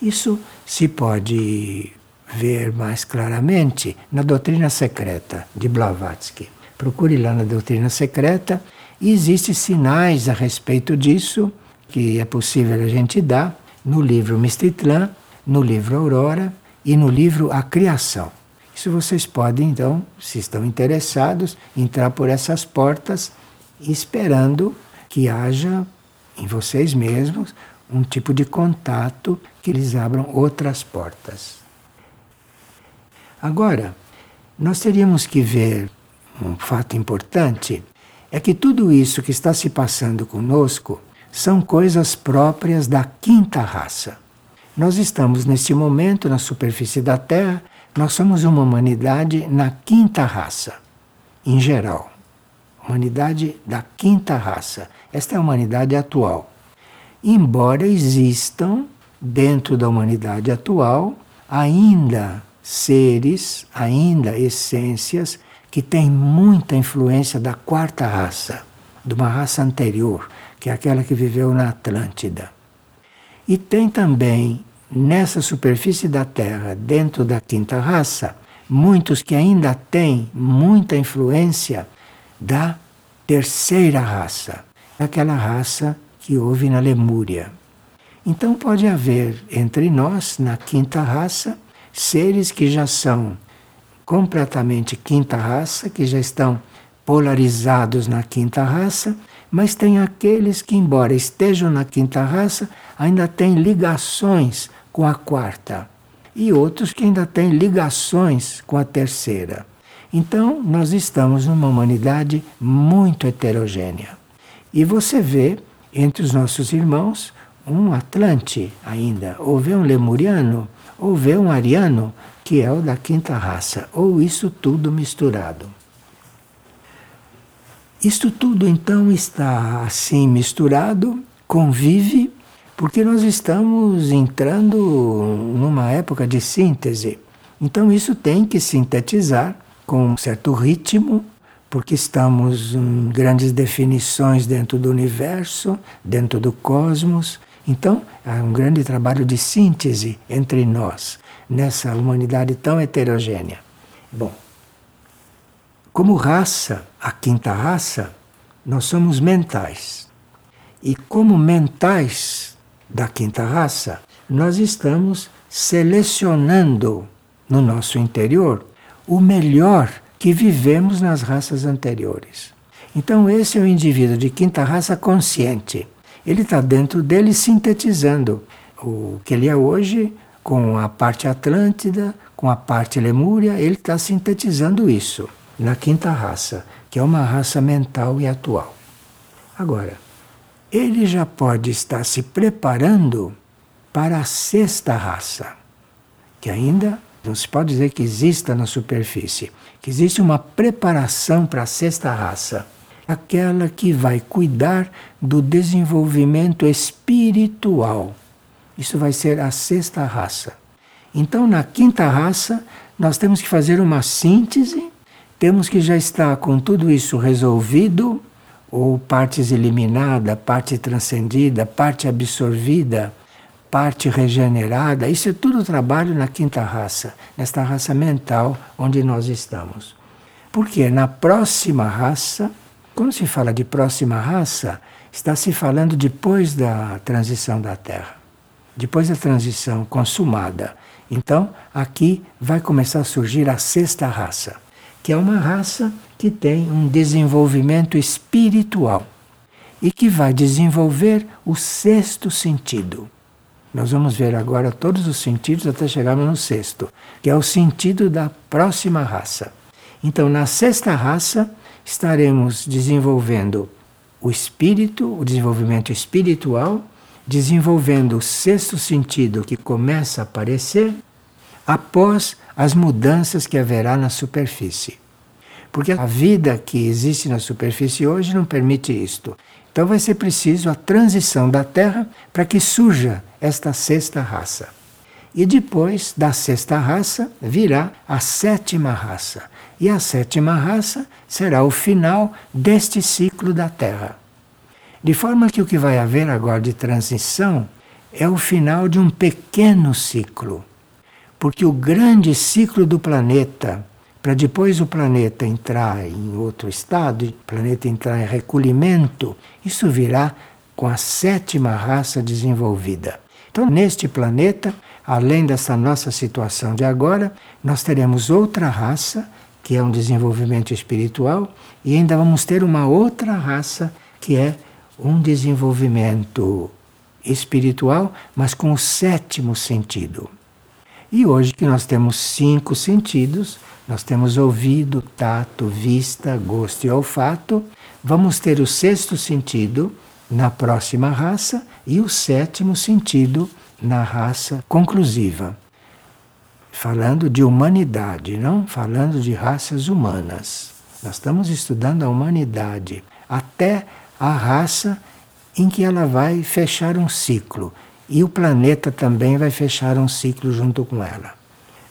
Isso se pode ver mais claramente na doutrina secreta de Blavatsky. Procure lá na doutrina secreta e existem sinais a respeito disso que é possível a gente dar no livro Mistitlan, no livro Aurora e no livro A Criação. Isso vocês podem, então, se estão interessados, entrar por essas portas esperando que haja em vocês mesmos um tipo de contato que lhes abram outras portas. Agora, nós teríamos que ver um fato importante é que tudo isso que está se passando conosco são coisas próprias da quinta raça. Nós estamos neste momento na superfície da Terra, nós somos uma humanidade na quinta raça, em geral. Humanidade da quinta raça. Esta é a humanidade atual. Embora existam, dentro da humanidade atual, ainda seres, ainda essências que têm muita influência da quarta raça, de uma raça anterior, que é aquela que viveu na Atlântida. E tem também nessa superfície da Terra, dentro da quinta raça, muitos que ainda têm muita influência da terceira raça, aquela raça que houve na Lemúria. Então pode haver entre nós, na quinta raça, seres que já são completamente quinta raça, que já estão polarizados na quinta raça, mas tem aqueles que, embora estejam na quinta raça, ainda têm ligações com a quarta, e outros que ainda têm ligações com a terceira. Então, nós estamos numa humanidade muito heterogênea. E você vê entre os nossos irmãos um Atlante ainda, ou vê um Lemuriano, ou vê um Ariano, que é o da quinta raça, ou isso tudo misturado. Isto tudo então está assim misturado, convive, porque nós estamos entrando numa época de síntese. Então isso tem que sintetizar com um certo ritmo, porque estamos em grandes definições dentro do universo, dentro do cosmos, então, há um grande trabalho de síntese entre nós, nessa humanidade tão heterogênea. Bom, como raça, a quinta raça, nós somos mentais. E como mentais da quinta raça, nós estamos selecionando no nosso interior o melhor que vivemos nas raças anteriores. Então, esse é o indivíduo de quinta raça consciente ele está dentro dele sintetizando o que ele é hoje com a parte Atlântida, com a parte Lemúria, ele está sintetizando isso na quinta raça, que é uma raça mental e atual. Agora, ele já pode estar se preparando para a sexta raça, que ainda não se pode dizer que exista na superfície, que existe uma preparação para a sexta raça aquela que vai cuidar do desenvolvimento espiritual. Isso vai ser a sexta raça. Então, na quinta raça, nós temos que fazer uma síntese, temos que já estar com tudo isso resolvido, ou partes eliminada, parte transcendida, parte absorvida, parte regenerada. Isso é tudo trabalho na quinta raça, nesta raça mental onde nós estamos. Porque na próxima raça, quando se fala de próxima raça, está se falando depois da transição da Terra, depois da transição consumada. Então, aqui vai começar a surgir a sexta raça, que é uma raça que tem um desenvolvimento espiritual e que vai desenvolver o sexto sentido. Nós vamos ver agora todos os sentidos até chegarmos no sexto, que é o sentido da próxima raça. Então, na sexta raça, estaremos desenvolvendo o espírito, o desenvolvimento espiritual, desenvolvendo o sexto sentido que começa a aparecer após as mudanças que haverá na superfície. Porque a vida que existe na superfície hoje não permite isto. Então vai ser preciso a transição da Terra para que surja esta sexta raça. E depois da sexta raça virá a sétima raça. E a sétima raça será o final deste ciclo da Terra. De forma que o que vai haver agora de transição é o final de um pequeno ciclo. Porque o grande ciclo do planeta, para depois o planeta entrar em outro estado, o planeta entrar em recolhimento, isso virá com a sétima raça desenvolvida. Então, neste planeta, além dessa nossa situação de agora, nós teremos outra raça que é um desenvolvimento espiritual, e ainda vamos ter uma outra raça que é um desenvolvimento espiritual, mas com o sétimo sentido. E hoje que nós temos cinco sentidos, nós temos ouvido, tato, vista, gosto e olfato, vamos ter o sexto sentido na próxima raça e o sétimo sentido na raça conclusiva. Falando de humanidade, não falando de raças humanas. Nós estamos estudando a humanidade até a raça em que ela vai fechar um ciclo. E o planeta também vai fechar um ciclo junto com ela.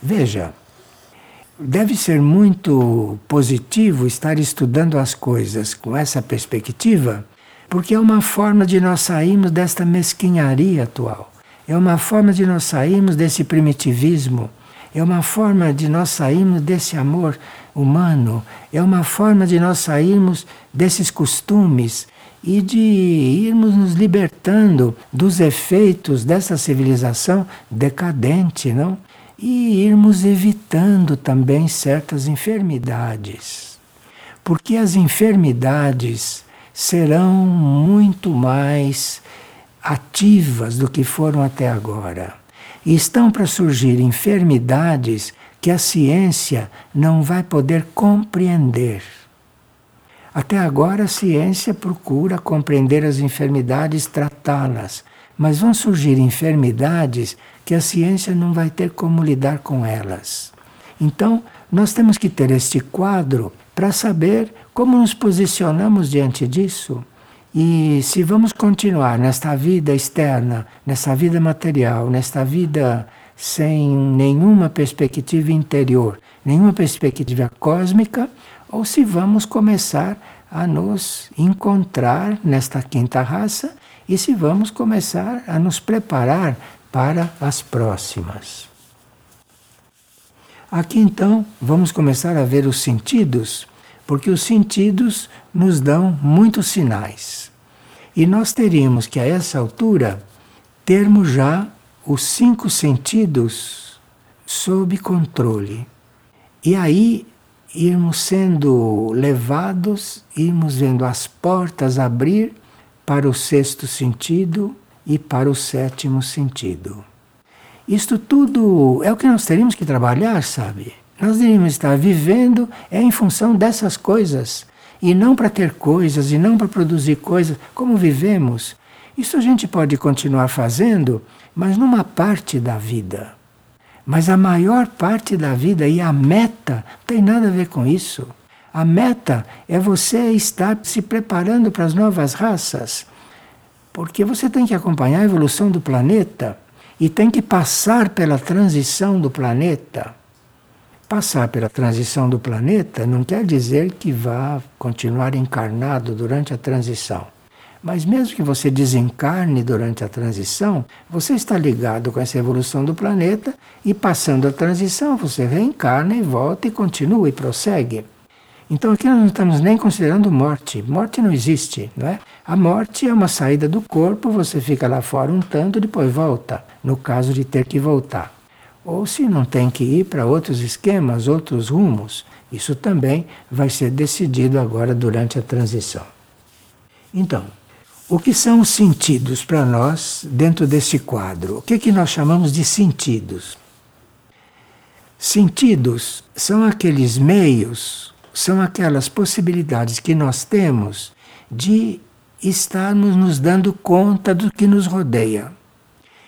Veja, deve ser muito positivo estar estudando as coisas com essa perspectiva, porque é uma forma de nós sairmos desta mesquinharia atual. É uma forma de nós sairmos desse primitivismo. É uma forma de nós sairmos desse amor humano. É uma forma de nós sairmos desses costumes e de irmos nos libertando dos efeitos dessa civilização decadente, não? E irmos evitando também certas enfermidades. Porque as enfermidades serão muito mais ativas do que foram até agora. E estão para surgir enfermidades que a ciência não vai poder compreender. Até agora a ciência procura compreender as enfermidades, tratá-las, mas vão surgir enfermidades que a ciência não vai ter como lidar com elas. Então, nós temos que ter este quadro para saber como nos posicionamos diante disso. E se vamos continuar nesta vida externa, nessa vida material, nesta vida sem nenhuma perspectiva interior, nenhuma perspectiva cósmica, ou se vamos começar a nos encontrar nesta quinta raça e se vamos começar a nos preparar para as próximas. Aqui então vamos começar a ver os sentidos, porque os sentidos nos dão muitos sinais. E nós teríamos que a essa altura termos já os cinco sentidos sob controle. E aí irmos sendo levados, irmos vendo as portas abrir para o sexto sentido e para o sétimo sentido. Isto tudo é o que nós teríamos que trabalhar, sabe? Nós deveríamos estar vivendo é em função dessas coisas e não para ter coisas e não para produzir coisas como vivemos. Isso a gente pode continuar fazendo, mas numa parte da vida. Mas a maior parte da vida e a meta tem nada a ver com isso. A meta é você estar se preparando para as novas raças. Porque você tem que acompanhar a evolução do planeta e tem que passar pela transição do planeta. Passar pela transição do planeta não quer dizer que vá continuar encarnado durante a transição. Mas mesmo que você desencarne durante a transição, você está ligado com essa evolução do planeta e passando a transição, você reencarna e volta e continua e prossegue. Então aqui nós não estamos nem considerando morte. Morte não existe, não é? A morte é uma saída do corpo, você fica lá fora um tanto, depois volta, no caso de ter que voltar. Ou se não tem que ir para outros esquemas, outros rumos, isso também vai ser decidido agora durante a transição. Então, o que são os sentidos para nós dentro desse quadro? O que, é que nós chamamos de sentidos? Sentidos são aqueles meios, são aquelas possibilidades que nós temos de estarmos nos dando conta do que nos rodeia.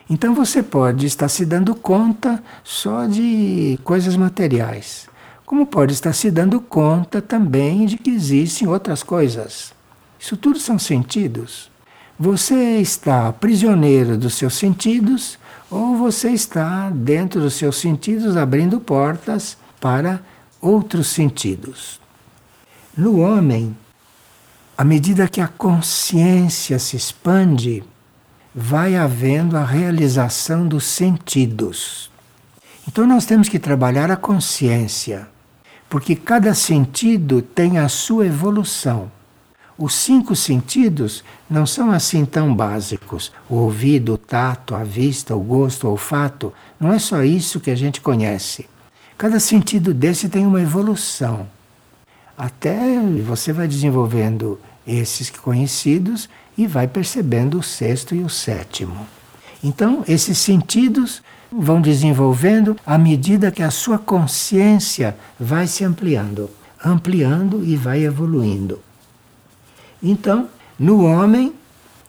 Então você pode estar se dando conta só de coisas materiais, como pode estar se dando conta também de que existem outras coisas. Isso tudo são sentidos. Você está prisioneiro dos seus sentidos ou você está dentro dos seus sentidos abrindo portas para outros sentidos. No homem, à medida que a consciência se expande, vai havendo a realização dos sentidos. Então nós temos que trabalhar a consciência, porque cada sentido tem a sua evolução. Os cinco sentidos não são assim tão básicos. O ouvido, o tato, a vista, o gosto, o olfato, não é só isso que a gente conhece. Cada sentido desse tem uma evolução. Até você vai desenvolvendo esses conhecidos e vai percebendo o sexto e o sétimo. Então, esses sentidos vão desenvolvendo à medida que a sua consciência vai se ampliando, ampliando e vai evoluindo. Então, no homem,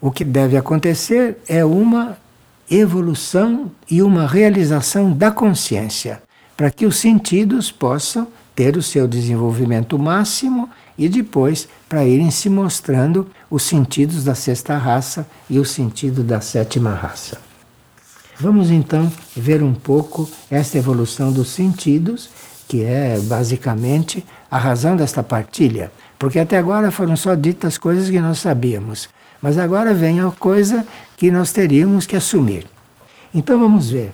o que deve acontecer é uma evolução e uma realização da consciência, para que os sentidos possam ter o seu desenvolvimento máximo e depois para irem se mostrando os sentidos da sexta raça e o sentido da sétima raça. Vamos então ver um pouco esta evolução dos sentidos, que é basicamente a razão desta partilha, porque até agora foram só ditas coisas que nós sabíamos, mas agora vem a coisa que nós teríamos que assumir. Então vamos ver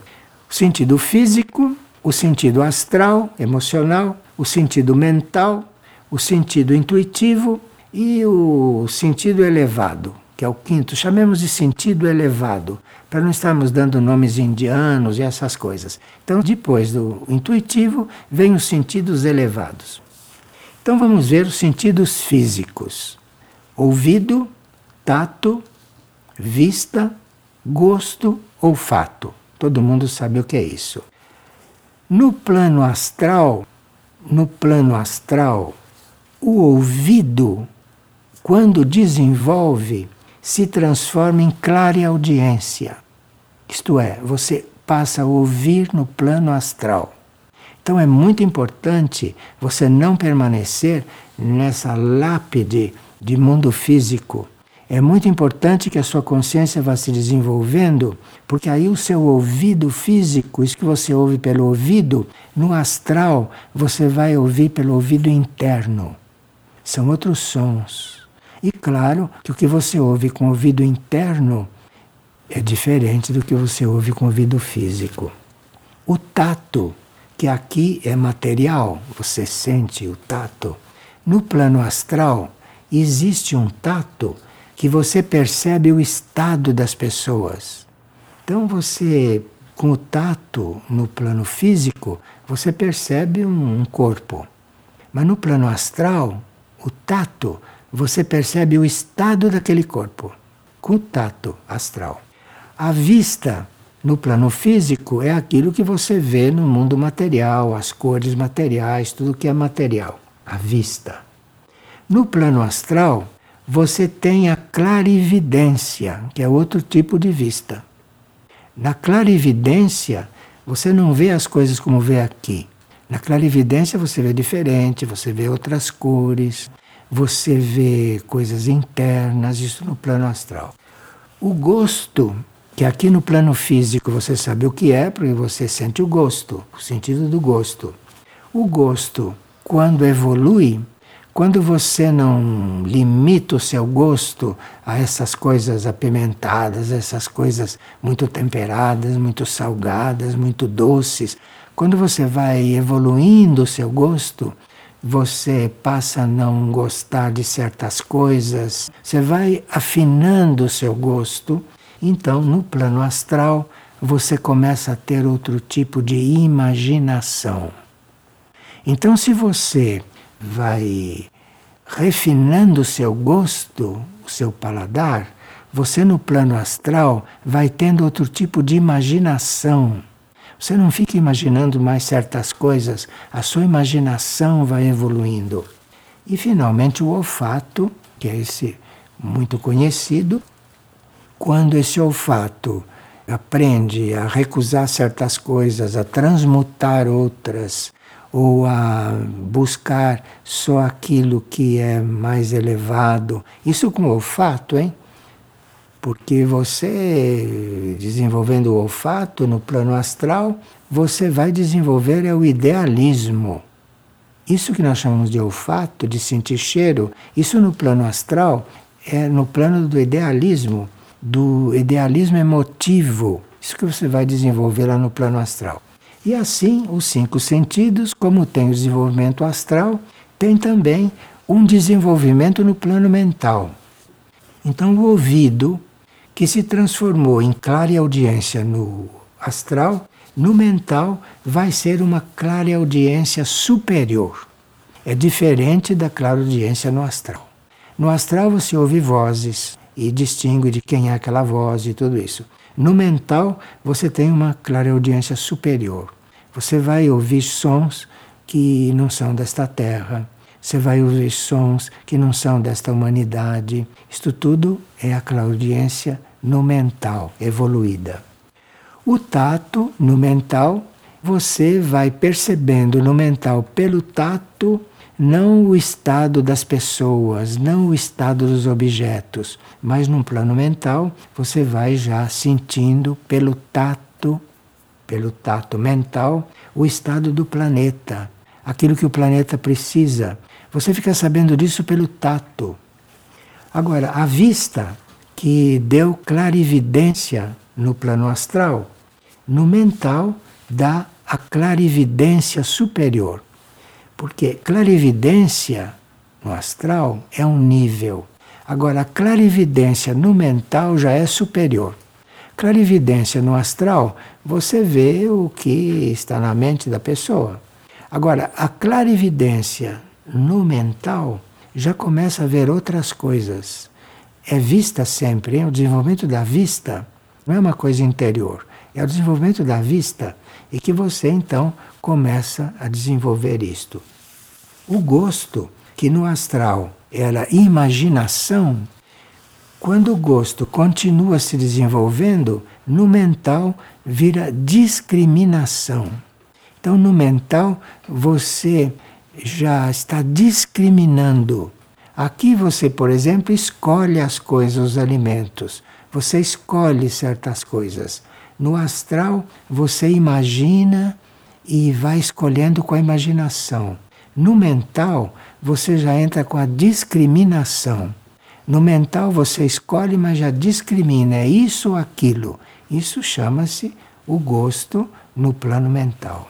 o sentido físico, o sentido astral, emocional, o sentido mental, o sentido intuitivo e o sentido elevado, que é o quinto. Chamemos de sentido elevado, para não estarmos dando nomes indianos e essas coisas. Então, depois do intuitivo, vem os sentidos elevados. Então, vamos ver os sentidos físicos: ouvido, tato, vista, gosto, olfato. Todo mundo sabe o que é isso. No plano astral, no plano astral, o ouvido, quando desenvolve, se transforma em clareaudiência. Isto é, você passa a ouvir no plano astral. Então é muito importante você não permanecer nessa lápide de mundo físico é muito importante que a sua consciência vá se desenvolvendo, porque aí o seu ouvido físico, isso que você ouve pelo ouvido, no astral você vai ouvir pelo ouvido interno. São outros sons. E claro que o que você ouve com o ouvido interno é diferente do que você ouve com o ouvido físico. O tato, que aqui é material, você sente o tato. No plano astral existe um tato que você percebe o estado das pessoas. Então você, com o tato no plano físico, você percebe um, corpo. Mas no plano astral, o tato, você percebe o estado daquele corpo, com o tato astral. A vista no plano físico é aquilo que você vê no mundo material, as cores materiais, tudo que é material, a vista. No plano astral, você tem a clarividência, que é outro tipo de vista. Na clarividência, você não vê as coisas como vê aqui. Na clarividência você vê diferente, você vê outras cores, você vê coisas internas, isso no plano astral. O gosto, que aqui no plano físico você sabe o que é, porque você sente o gosto, o sentido do gosto. O gosto, quando evolui, quando você não limita o seu gosto a essas coisas apimentadas, essas coisas muito temperadas, muito salgadas, muito doces, quando você vai evoluindo o seu gosto, você passa a não gostar de certas coisas, você vai afinando o seu gosto, então no plano astral você começa a ter outro tipo de imaginação. Então, se você vai refinando o seu gosto, o seu paladar, você no plano astral vai tendo outro tipo de imaginação. Você não fica imaginando mais certas coisas, a sua imaginação vai evoluindo. E finalmente o olfato, que é esse muito conhecido, quando esse olfato aprende a recusar certas coisas, a transmutar outras, ou a buscar só aquilo que é mais elevado. Isso com olfato, hein? Porque você, desenvolvendo o olfato no plano astral, você vai desenvolver é o idealismo. Isso que nós chamamos de olfato, de sentir cheiro, isso no plano astral é no plano do idealismo, do idealismo emotivo. Isso que você vai desenvolver lá no plano astral. E assim, os cinco sentidos, como tem o desenvolvimento astral, tem também um desenvolvimento no plano mental. Então, o ouvido, que se transformou em clara audiência no astral, no mental vai ser uma clara audiência superior. É diferente da clara audiência no astral. No astral você ouve vozes e distingue de quem é aquela voz e tudo isso. No mental você tem uma clareaudiência superior. Você vai ouvir sons que não são desta terra. Você vai ouvir sons que não são desta humanidade. Isto tudo é a clareaudiência no mental, evoluída. O tato no mental, você vai percebendo no mental pelo tato não o estado das pessoas, não o estado dos objetos, mas num plano mental você vai já sentindo pelo tato, pelo tato mental, o estado do planeta, aquilo que o planeta precisa. Você fica sabendo disso pelo tato. Agora, a vista que deu clarividência no plano astral, no mental dá a clarividência superior. Porque clarividência no astral é um nível. Agora, a clarividência no mental já é superior. Clarividência no astral, você vê o que está na mente da pessoa. Agora, a clarividência no mental já começa a ver outras coisas. É vista sempre, hein? o desenvolvimento da vista não é uma coisa interior, é o desenvolvimento da vista e que você então começa a desenvolver isto. O gosto, que no astral era imaginação, quando o gosto continua se desenvolvendo, no mental vira discriminação. Então, no mental, você já está discriminando. Aqui você, por exemplo, escolhe as coisas, os alimentos. Você escolhe certas coisas. No astral, você imagina e vai escolhendo com a imaginação. No mental, você já entra com a discriminação. No mental, você escolhe, mas já discrimina, é isso ou aquilo. Isso chama-se o gosto no plano mental.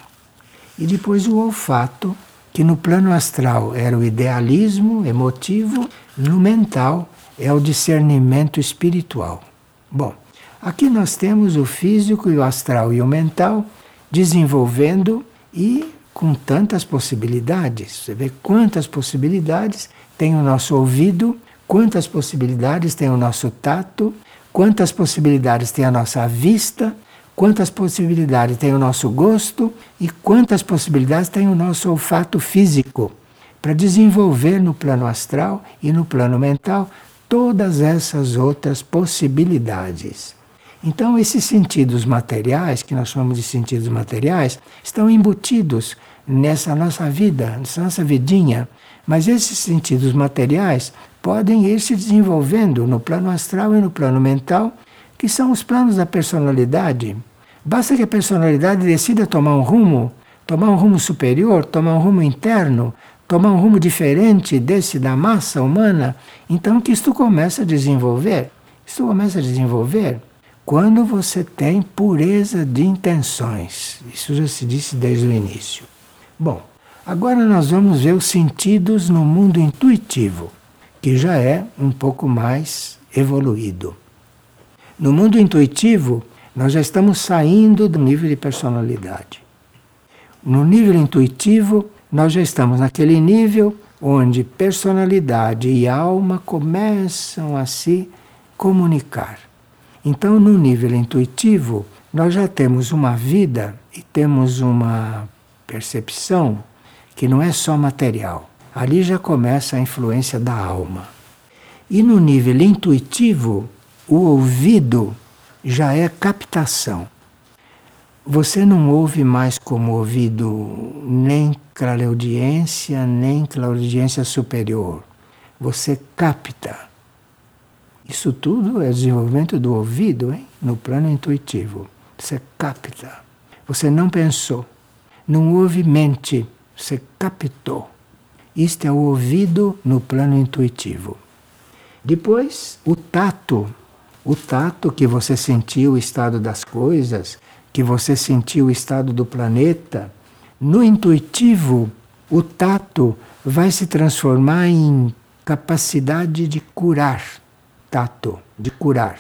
E depois o olfato, que no plano astral era o idealismo emotivo, no mental é o discernimento espiritual. Bom, Aqui nós temos o físico e o astral e o mental desenvolvendo e com tantas possibilidades. Você vê quantas possibilidades tem o nosso ouvido, quantas possibilidades tem o nosso tato, quantas possibilidades tem a nossa vista, quantas possibilidades tem o nosso gosto e quantas possibilidades tem o nosso olfato físico para desenvolver no plano astral e no plano mental todas essas outras possibilidades. Então, esses sentidos materiais, que nós chamamos de sentidos materiais, estão embutidos nessa nossa vida, nessa nossa vidinha. Mas esses sentidos materiais podem ir se desenvolvendo no plano astral e no plano mental, que são os planos da personalidade. Basta que a personalidade decida tomar um rumo, tomar um rumo superior, tomar um rumo interno, tomar um rumo diferente desse da massa humana, então que isto começa a desenvolver. Isto começa a desenvolver quando você tem pureza de intenções. Isso já se disse desde o início. Bom, agora nós vamos ver os sentidos no mundo intuitivo, que já é um pouco mais evoluído. No mundo intuitivo, nós já estamos saindo do nível de personalidade. No nível intuitivo, nós já estamos naquele nível onde personalidade e alma começam a se comunicar. Então, no nível intuitivo, nós já temos uma vida e temos uma percepção que não é só material. Ali já começa a influência da alma. E no nível intuitivo, o ouvido já é captação. Você não ouve mais como ouvido nem clareaudiência, nem clareaudiência superior. Você capta. Isso tudo é desenvolvimento do ouvido, hein? no plano intuitivo. Você capta. Você não pensou, não houve mente, você captou. Isto é o ouvido no plano intuitivo. Depois, o tato. O tato que você sentiu o estado das coisas, que você sentiu o estado do planeta. No intuitivo, o tato vai se transformar em capacidade de curar tato, de curar.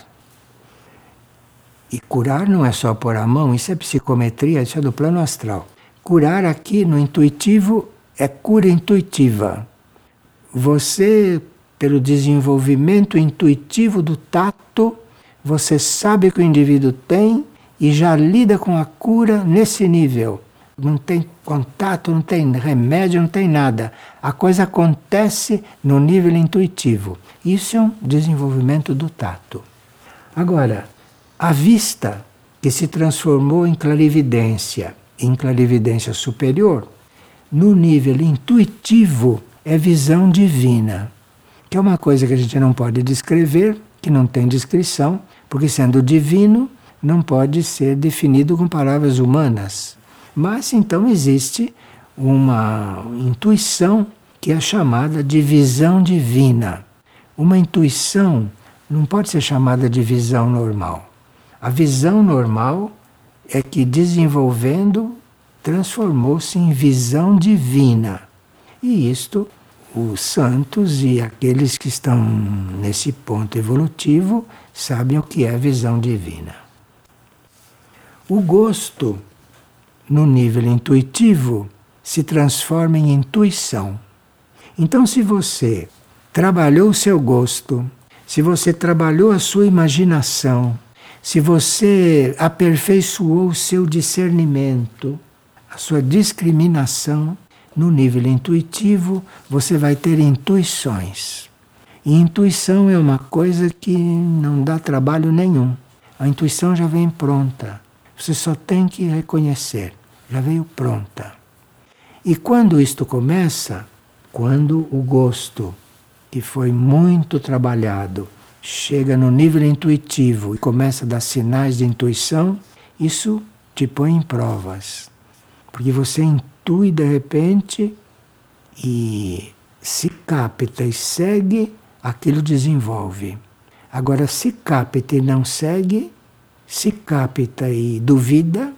E curar não é só pôr a mão, isso é psicometria, isso é do plano astral. Curar aqui no intuitivo é cura intuitiva. Você pelo desenvolvimento intuitivo do tato, você sabe que o indivíduo tem e já lida com a cura nesse nível. Não tem contato, não tem remédio, não tem nada. A coisa acontece no nível intuitivo. Isso é um desenvolvimento do tato. Agora, a vista que se transformou em clarividência, em clarividência superior, no nível intuitivo é visão divina, que é uma coisa que a gente não pode descrever, que não tem descrição, porque sendo divino não pode ser definido com palavras humanas. Mas então existe uma intuição que é chamada de visão divina. Uma intuição não pode ser chamada de visão normal. A visão normal é que desenvolvendo transformou-se em visão divina. E isto os santos e aqueles que estão nesse ponto evolutivo sabem o que é visão divina. O gosto, no nível intuitivo, se transforma em intuição. Então, se você trabalhou o seu gosto, se você trabalhou a sua imaginação, se você aperfeiçoou o seu discernimento, a sua discriminação, no nível intuitivo, você vai ter intuições. E intuição é uma coisa que não dá trabalho nenhum. A intuição já vem pronta. Você só tem que reconhecer. Já veio pronta. E quando isto começa? Quando o gosto, que foi muito trabalhado, chega no nível intuitivo e começa a dar sinais de intuição, isso te põe em provas. Porque você intui de repente e se capta e segue, aquilo desenvolve. Agora, se capta e não segue, se capta e duvida,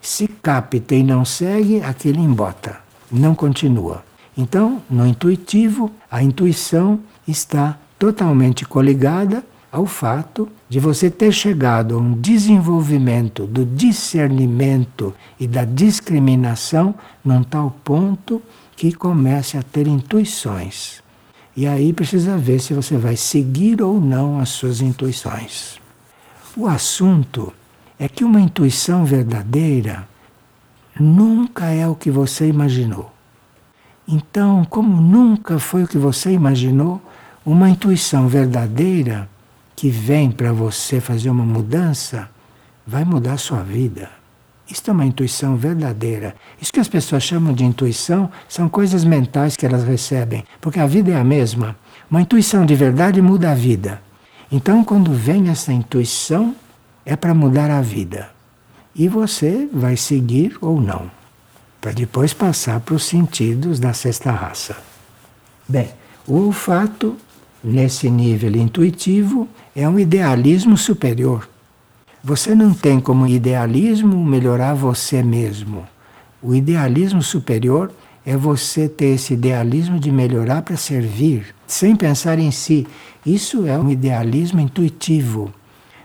se capta e não segue, aquele embota, não continua. Então, no intuitivo, a intuição está totalmente coligada ao fato de você ter chegado a um desenvolvimento do discernimento e da discriminação num tal ponto que comece a ter intuições. E aí precisa ver se você vai seguir ou não as suas intuições. O assunto é que uma intuição verdadeira nunca é o que você imaginou. Então, como nunca foi o que você imaginou, uma intuição verdadeira que vem para você fazer uma mudança, vai mudar a sua vida. Isto é uma intuição verdadeira. Isso que as pessoas chamam de intuição são coisas mentais que elas recebem, porque a vida é a mesma. Uma intuição de verdade muda a vida. Então, quando vem essa intuição, é para mudar a vida. E você vai seguir ou não, para depois passar para os sentidos da sexta raça. Bem, o olfato nesse nível intuitivo é um idealismo superior. Você não tem como idealismo melhorar você mesmo. O idealismo superior é você ter esse idealismo de melhorar para servir, sem pensar em si. Isso é um idealismo intuitivo.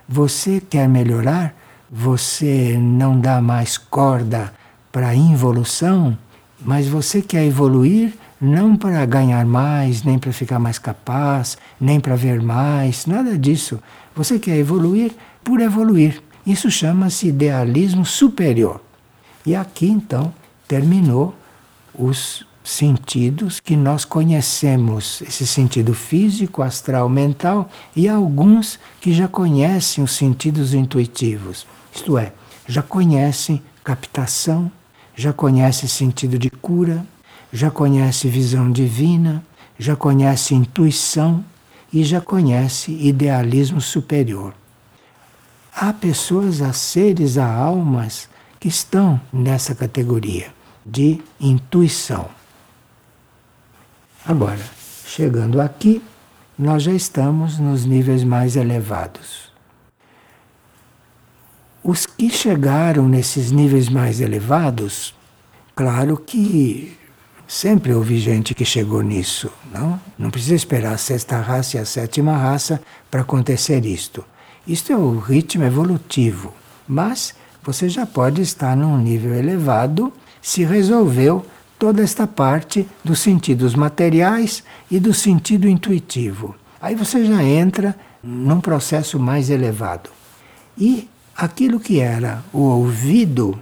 Você quer melhorar, você não dá mais corda para a involução, mas você quer evoluir não para ganhar mais, nem para ficar mais capaz, nem para ver mais, nada disso. Você quer evoluir por evoluir. Isso chama-se idealismo superior. E aqui então terminou os sentidos que nós conhecemos, esse sentido físico, astral, mental, e alguns que já conhecem os sentidos intuitivos. Isto é, já conhecem captação, já conhecem sentido de cura, já conhece visão divina, já conhece intuição e já conhece idealismo superior. Há pessoas, há seres, há almas que estão nessa categoria de intuição. Agora, chegando aqui, nós já estamos nos níveis mais elevados. Os que chegaram nesses níveis mais elevados, claro que Sempre houve gente que chegou nisso, não? Não precisa esperar a sexta raça e a sétima raça para acontecer isto. Isto é o ritmo evolutivo, mas você já pode estar num nível elevado se resolveu toda esta parte dos sentidos materiais e do sentido intuitivo. Aí você já entra num processo mais elevado. E aquilo que era o ouvido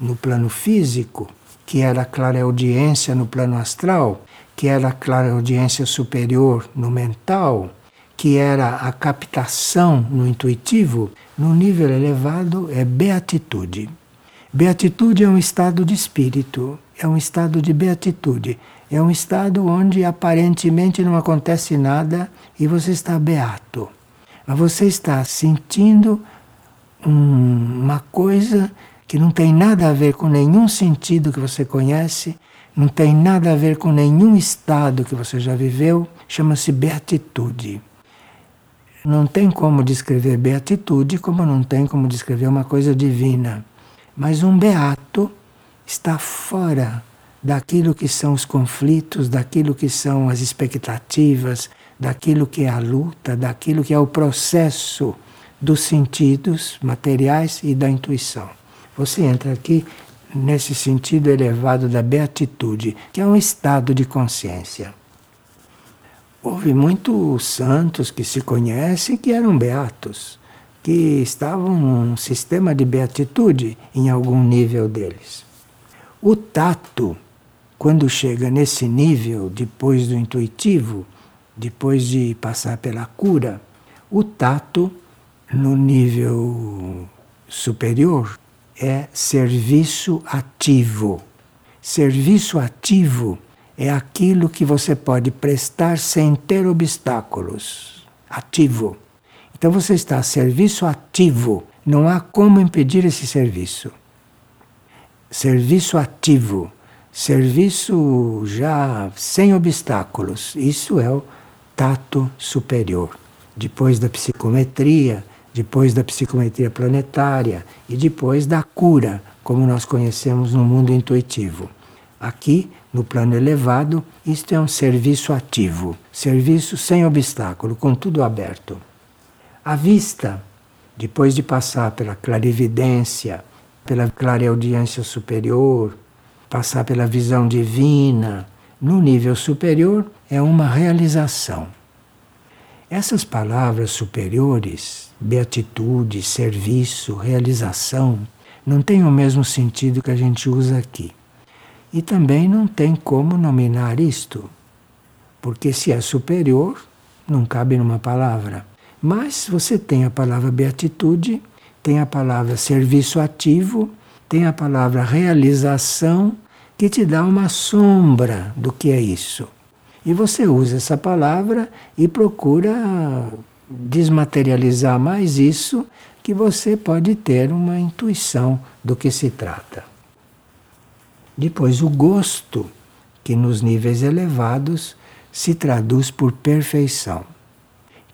no plano físico, que era a clareaudiência no plano astral, que era a clareaudiência superior no mental, que era a captação no intuitivo, no nível elevado é beatitude. Beatitude é um estado de espírito, é um estado de beatitude, é um estado onde aparentemente não acontece nada e você está beato. Mas você está sentindo um, uma coisa que não tem nada a ver com nenhum sentido que você conhece, não tem nada a ver com nenhum estado que você já viveu, chama-se beatitude. Não tem como descrever beatitude como não tem como descrever uma coisa divina. Mas um beato está fora daquilo que são os conflitos, daquilo que são as expectativas, daquilo que é a luta, daquilo que é o processo dos sentidos materiais e da intuição. Você entra aqui nesse sentido elevado da beatitude, que é um estado de consciência. Houve muitos santos que se conhecem que eram beatos, que estavam num sistema de beatitude em algum nível deles. O tato, quando chega nesse nível, depois do intuitivo, depois de passar pela cura, o tato, no nível superior, é serviço ativo. Serviço ativo é aquilo que você pode prestar sem ter obstáculos. Ativo. Então você está a serviço ativo. Não há como impedir esse serviço. Serviço ativo. Serviço já sem obstáculos. Isso é o tato superior. Depois da psicometria, depois da psicometria planetária e depois da cura, como nós conhecemos no mundo intuitivo. Aqui, no plano elevado, isto é um serviço ativo, serviço sem obstáculo, com tudo aberto. A vista, depois de passar pela clarividência, pela clareaudiência superior, passar pela visão divina, no nível superior, é uma realização. Essas palavras superiores, beatitude, serviço, realização, não têm o mesmo sentido que a gente usa aqui. E também não tem como nominar isto, porque se é superior, não cabe numa palavra. Mas você tem a palavra beatitude, tem a palavra serviço ativo, tem a palavra realização, que te dá uma sombra do que é isso. E você usa essa palavra e procura desmaterializar mais isso, que você pode ter uma intuição do que se trata. Depois, o gosto, que nos níveis elevados se traduz por perfeição.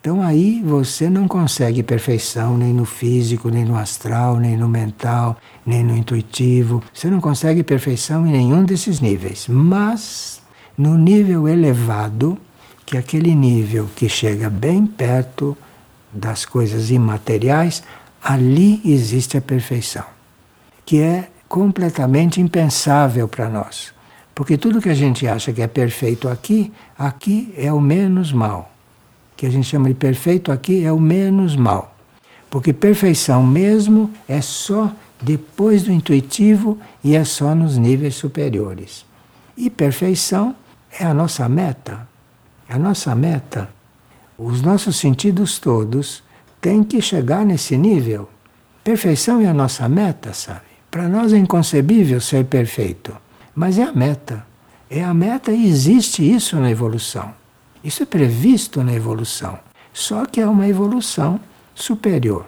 Então aí você não consegue perfeição nem no físico, nem no astral, nem no mental, nem no intuitivo. Você não consegue perfeição em nenhum desses níveis. Mas no nível elevado, que aquele nível que chega bem perto das coisas imateriais, ali existe a perfeição, que é completamente impensável para nós. Porque tudo que a gente acha que é perfeito aqui, aqui é o menos mal. Que a gente chama de perfeito aqui é o menos mal. Porque perfeição mesmo é só depois do intuitivo e é só nos níveis superiores. E perfeição é a nossa meta. A nossa meta. Os nossos sentidos todos têm que chegar nesse nível. Perfeição é a nossa meta, sabe? Para nós é inconcebível ser perfeito, mas é a meta. É a meta e existe isso na evolução. Isso é previsto na evolução. Só que é uma evolução superior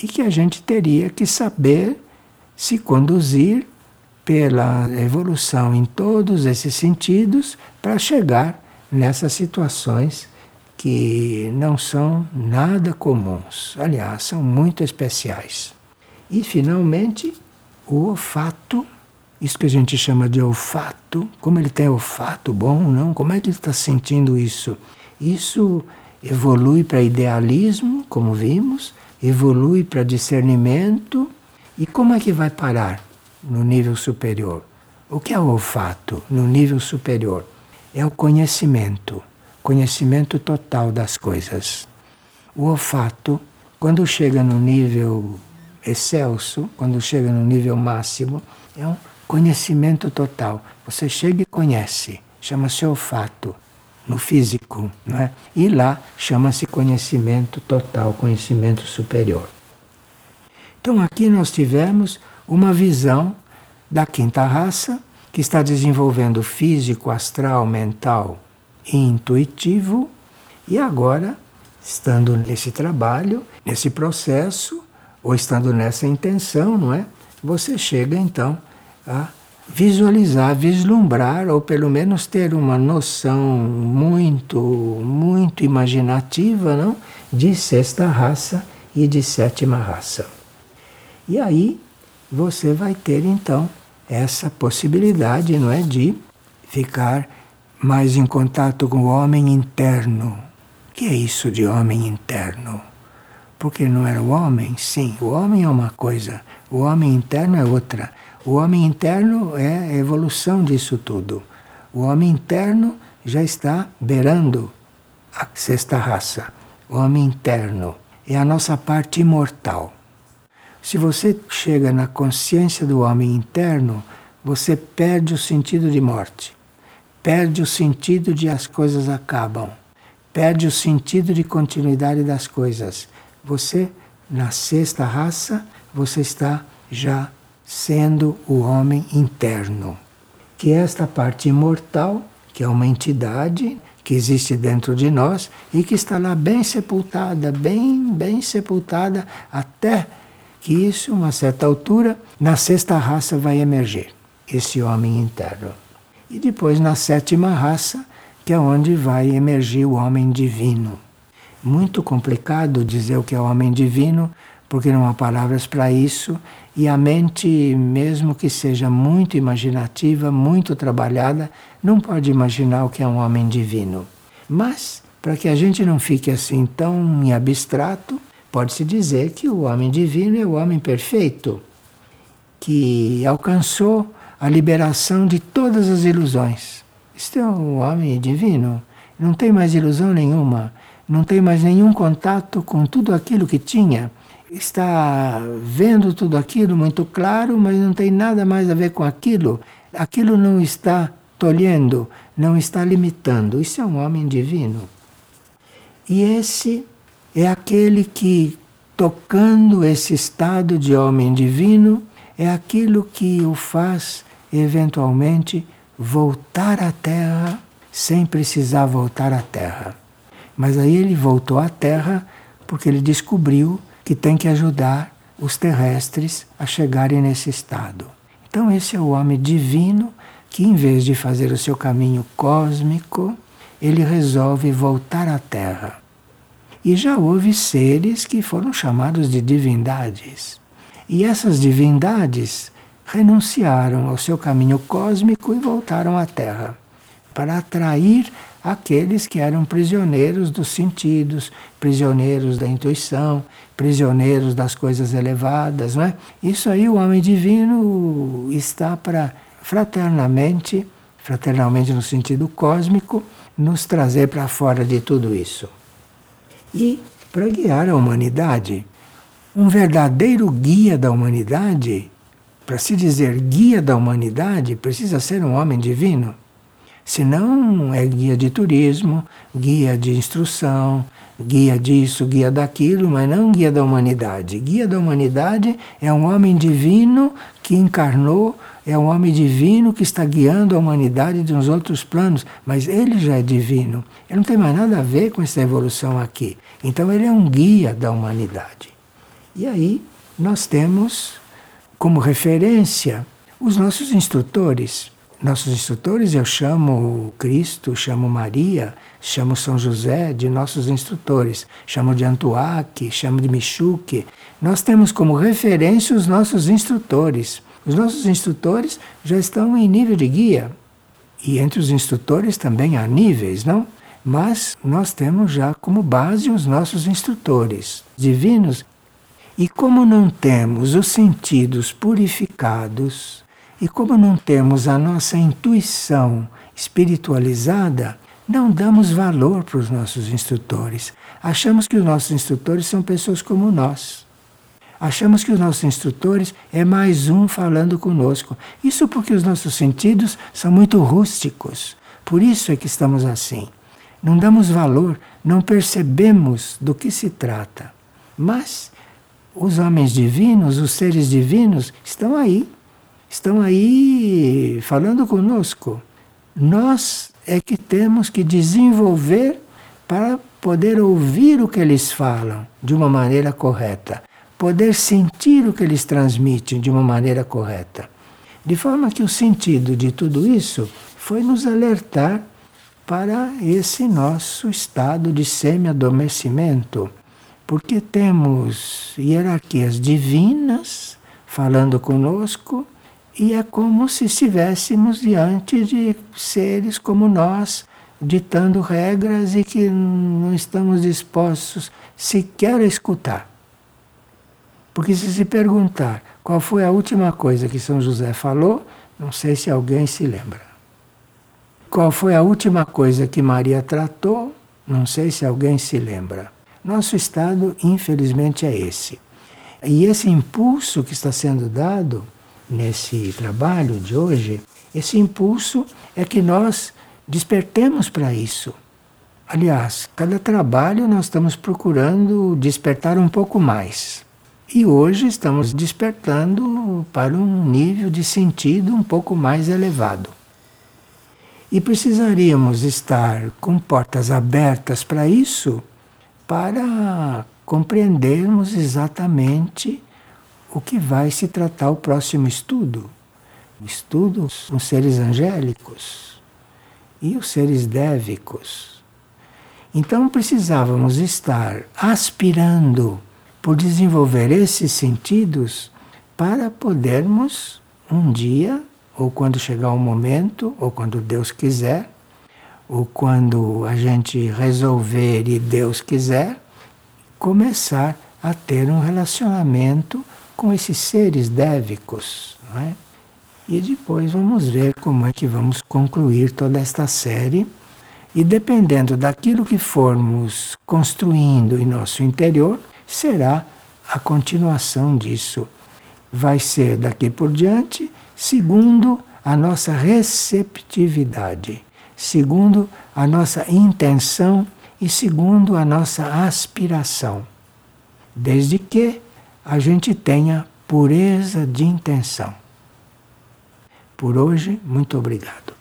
e que a gente teria que saber se conduzir pela evolução em todos esses sentidos para chegar nessas situações que não são nada comuns, aliás, são muito especiais. E, finalmente, o olfato, isso que a gente chama de olfato, como ele tem olfato bom, não? Como é que ele está sentindo isso? Isso evolui para idealismo, como vimos, evolui para discernimento, e como é que vai parar? no nível superior. O que é o olfato no nível superior? É o conhecimento, conhecimento total das coisas. O olfato, quando chega no nível excelso, quando chega no nível máximo, é um conhecimento total. Você chega e conhece, chama-se olfato no físico, não é? E lá chama-se conhecimento total, conhecimento superior. Então aqui nós tivemos uma visão da quinta raça que está desenvolvendo físico, astral, mental e intuitivo e agora estando nesse trabalho, nesse processo, ou estando nessa intenção, não é? Você chega então a visualizar, vislumbrar, ou pelo menos ter uma noção muito, muito imaginativa, não? De sexta raça e de sétima raça. E aí você vai ter então essa possibilidade, não é, de ficar mais em contato com o homem interno. O que é isso de homem interno? Porque não era o homem? Sim, o homem é uma coisa, o homem interno é outra. O homem interno é a evolução disso tudo. O homem interno já está beirando a sexta raça. O homem interno é a nossa parte imortal. Se você chega na consciência do homem interno, você perde o sentido de morte, perde o sentido de as coisas acabam, perde o sentido de continuidade das coisas. Você, na sexta raça, você está já sendo o homem interno, que é esta parte imortal, que é uma entidade que existe dentro de nós e que está lá bem sepultada, bem, bem sepultada até que isso, uma certa altura, na sexta raça vai emergir esse homem interno. E depois na sétima raça, que é onde vai emergir o homem divino. Muito complicado dizer o que é homem divino, porque não há palavras para isso, e a mente, mesmo que seja muito imaginativa, muito trabalhada, não pode imaginar o que é um homem divino. Mas, para que a gente não fique assim tão em abstrato, Pode-se dizer que o homem divino é o homem perfeito, que alcançou a liberação de todas as ilusões. Este é o homem divino. Não tem mais ilusão nenhuma, não tem mais nenhum contato com tudo aquilo que tinha. Está vendo tudo aquilo muito claro, mas não tem nada mais a ver com aquilo. Aquilo não está tolhendo, não está limitando. Isso é um homem divino. E esse é aquele que, tocando esse estado de homem divino, é aquilo que o faz eventualmente voltar à Terra sem precisar voltar à Terra. Mas aí ele voltou à Terra porque ele descobriu que tem que ajudar os terrestres a chegarem nesse estado. Então, esse é o homem divino que, em vez de fazer o seu caminho cósmico, ele resolve voltar à Terra e já houve seres que foram chamados de divindades. E essas divindades renunciaram ao seu caminho cósmico e voltaram à Terra para atrair aqueles que eram prisioneiros dos sentidos, prisioneiros da intuição, prisioneiros das coisas elevadas, não é? Isso aí o homem divino está para fraternamente, fraternalmente no sentido cósmico, nos trazer para fora de tudo isso e para guiar a humanidade. Um verdadeiro guia da humanidade, para se dizer guia da humanidade, precisa ser um homem divino. Senão é guia de turismo, guia de instrução, guia disso, guia daquilo, mas não guia da humanidade. Guia da humanidade é um homem divino que encarnou, é um homem divino que está guiando a humanidade de uns outros planos, mas ele já é divino. Ele não tem mais nada a ver com essa evolução aqui. Então ele é um guia da humanidade. E aí nós temos como referência os nossos instrutores nossos instrutores, eu chamo Cristo, chamo Maria, chamo São José de nossos instrutores, chamo de Antuac, chamo de Michuque. Nós temos como referência os nossos instrutores. Os nossos instrutores já estão em nível de guia. E entre os instrutores também há níveis, não? Mas nós temos já como base os nossos instrutores divinos. E como não temos os sentidos purificados, E como não temos a nossa intuição espiritualizada, não damos valor para os nossos instrutores. Achamos que os nossos instrutores são pessoas como nós. Achamos que os nossos instrutores é mais um falando conosco. Isso porque os nossos sentidos são muito rústicos. Por isso é que estamos assim. Não damos valor, não percebemos do que se trata. Mas os homens divinos, os seres divinos, estão aí. Estão aí falando conosco. Nós é que temos que desenvolver para poder ouvir o que eles falam de uma maneira correta, poder sentir o que eles transmitem de uma maneira correta. De forma que o sentido de tudo isso foi nos alertar para esse nosso estado de semi-adormecimento, porque temos hierarquias divinas falando conosco e é como se estivéssemos diante de seres como nós, ditando regras e que não estamos dispostos sequer a escutar. Porque se se perguntar qual foi a última coisa que São José falou, não sei se alguém se lembra. Qual foi a última coisa que Maria tratou, não sei se alguém se lembra. Nosso estado, infelizmente, é esse. E esse impulso que está sendo dado nesse trabalho de hoje, esse impulso é que nós despertemos para isso. Aliás, cada trabalho nós estamos procurando despertar um pouco mais. E hoje estamos despertando para um nível de sentido um pouco mais elevado. E precisaríamos estar com portas abertas para isso, para compreendermos exatamente o que vai se tratar o próximo estudo. O estudo com seres angélicos e os seres dévicos. Então precisávamos estar aspirando por desenvolver esses sentidos para podermos um dia, ou quando chegar o momento, ou quando Deus quiser, ou quando a gente resolver e Deus quiser, começar a ter um relacionamento com esses seres dévicos. Não é? E depois vamos ver como é que vamos concluir toda esta série. E dependendo daquilo que formos construindo em nosso interior, será a continuação disso. Vai ser daqui por diante, segundo a nossa receptividade, segundo a nossa intenção e segundo a nossa aspiração. Desde que a gente tenha pureza de intenção. Por hoje, muito obrigado.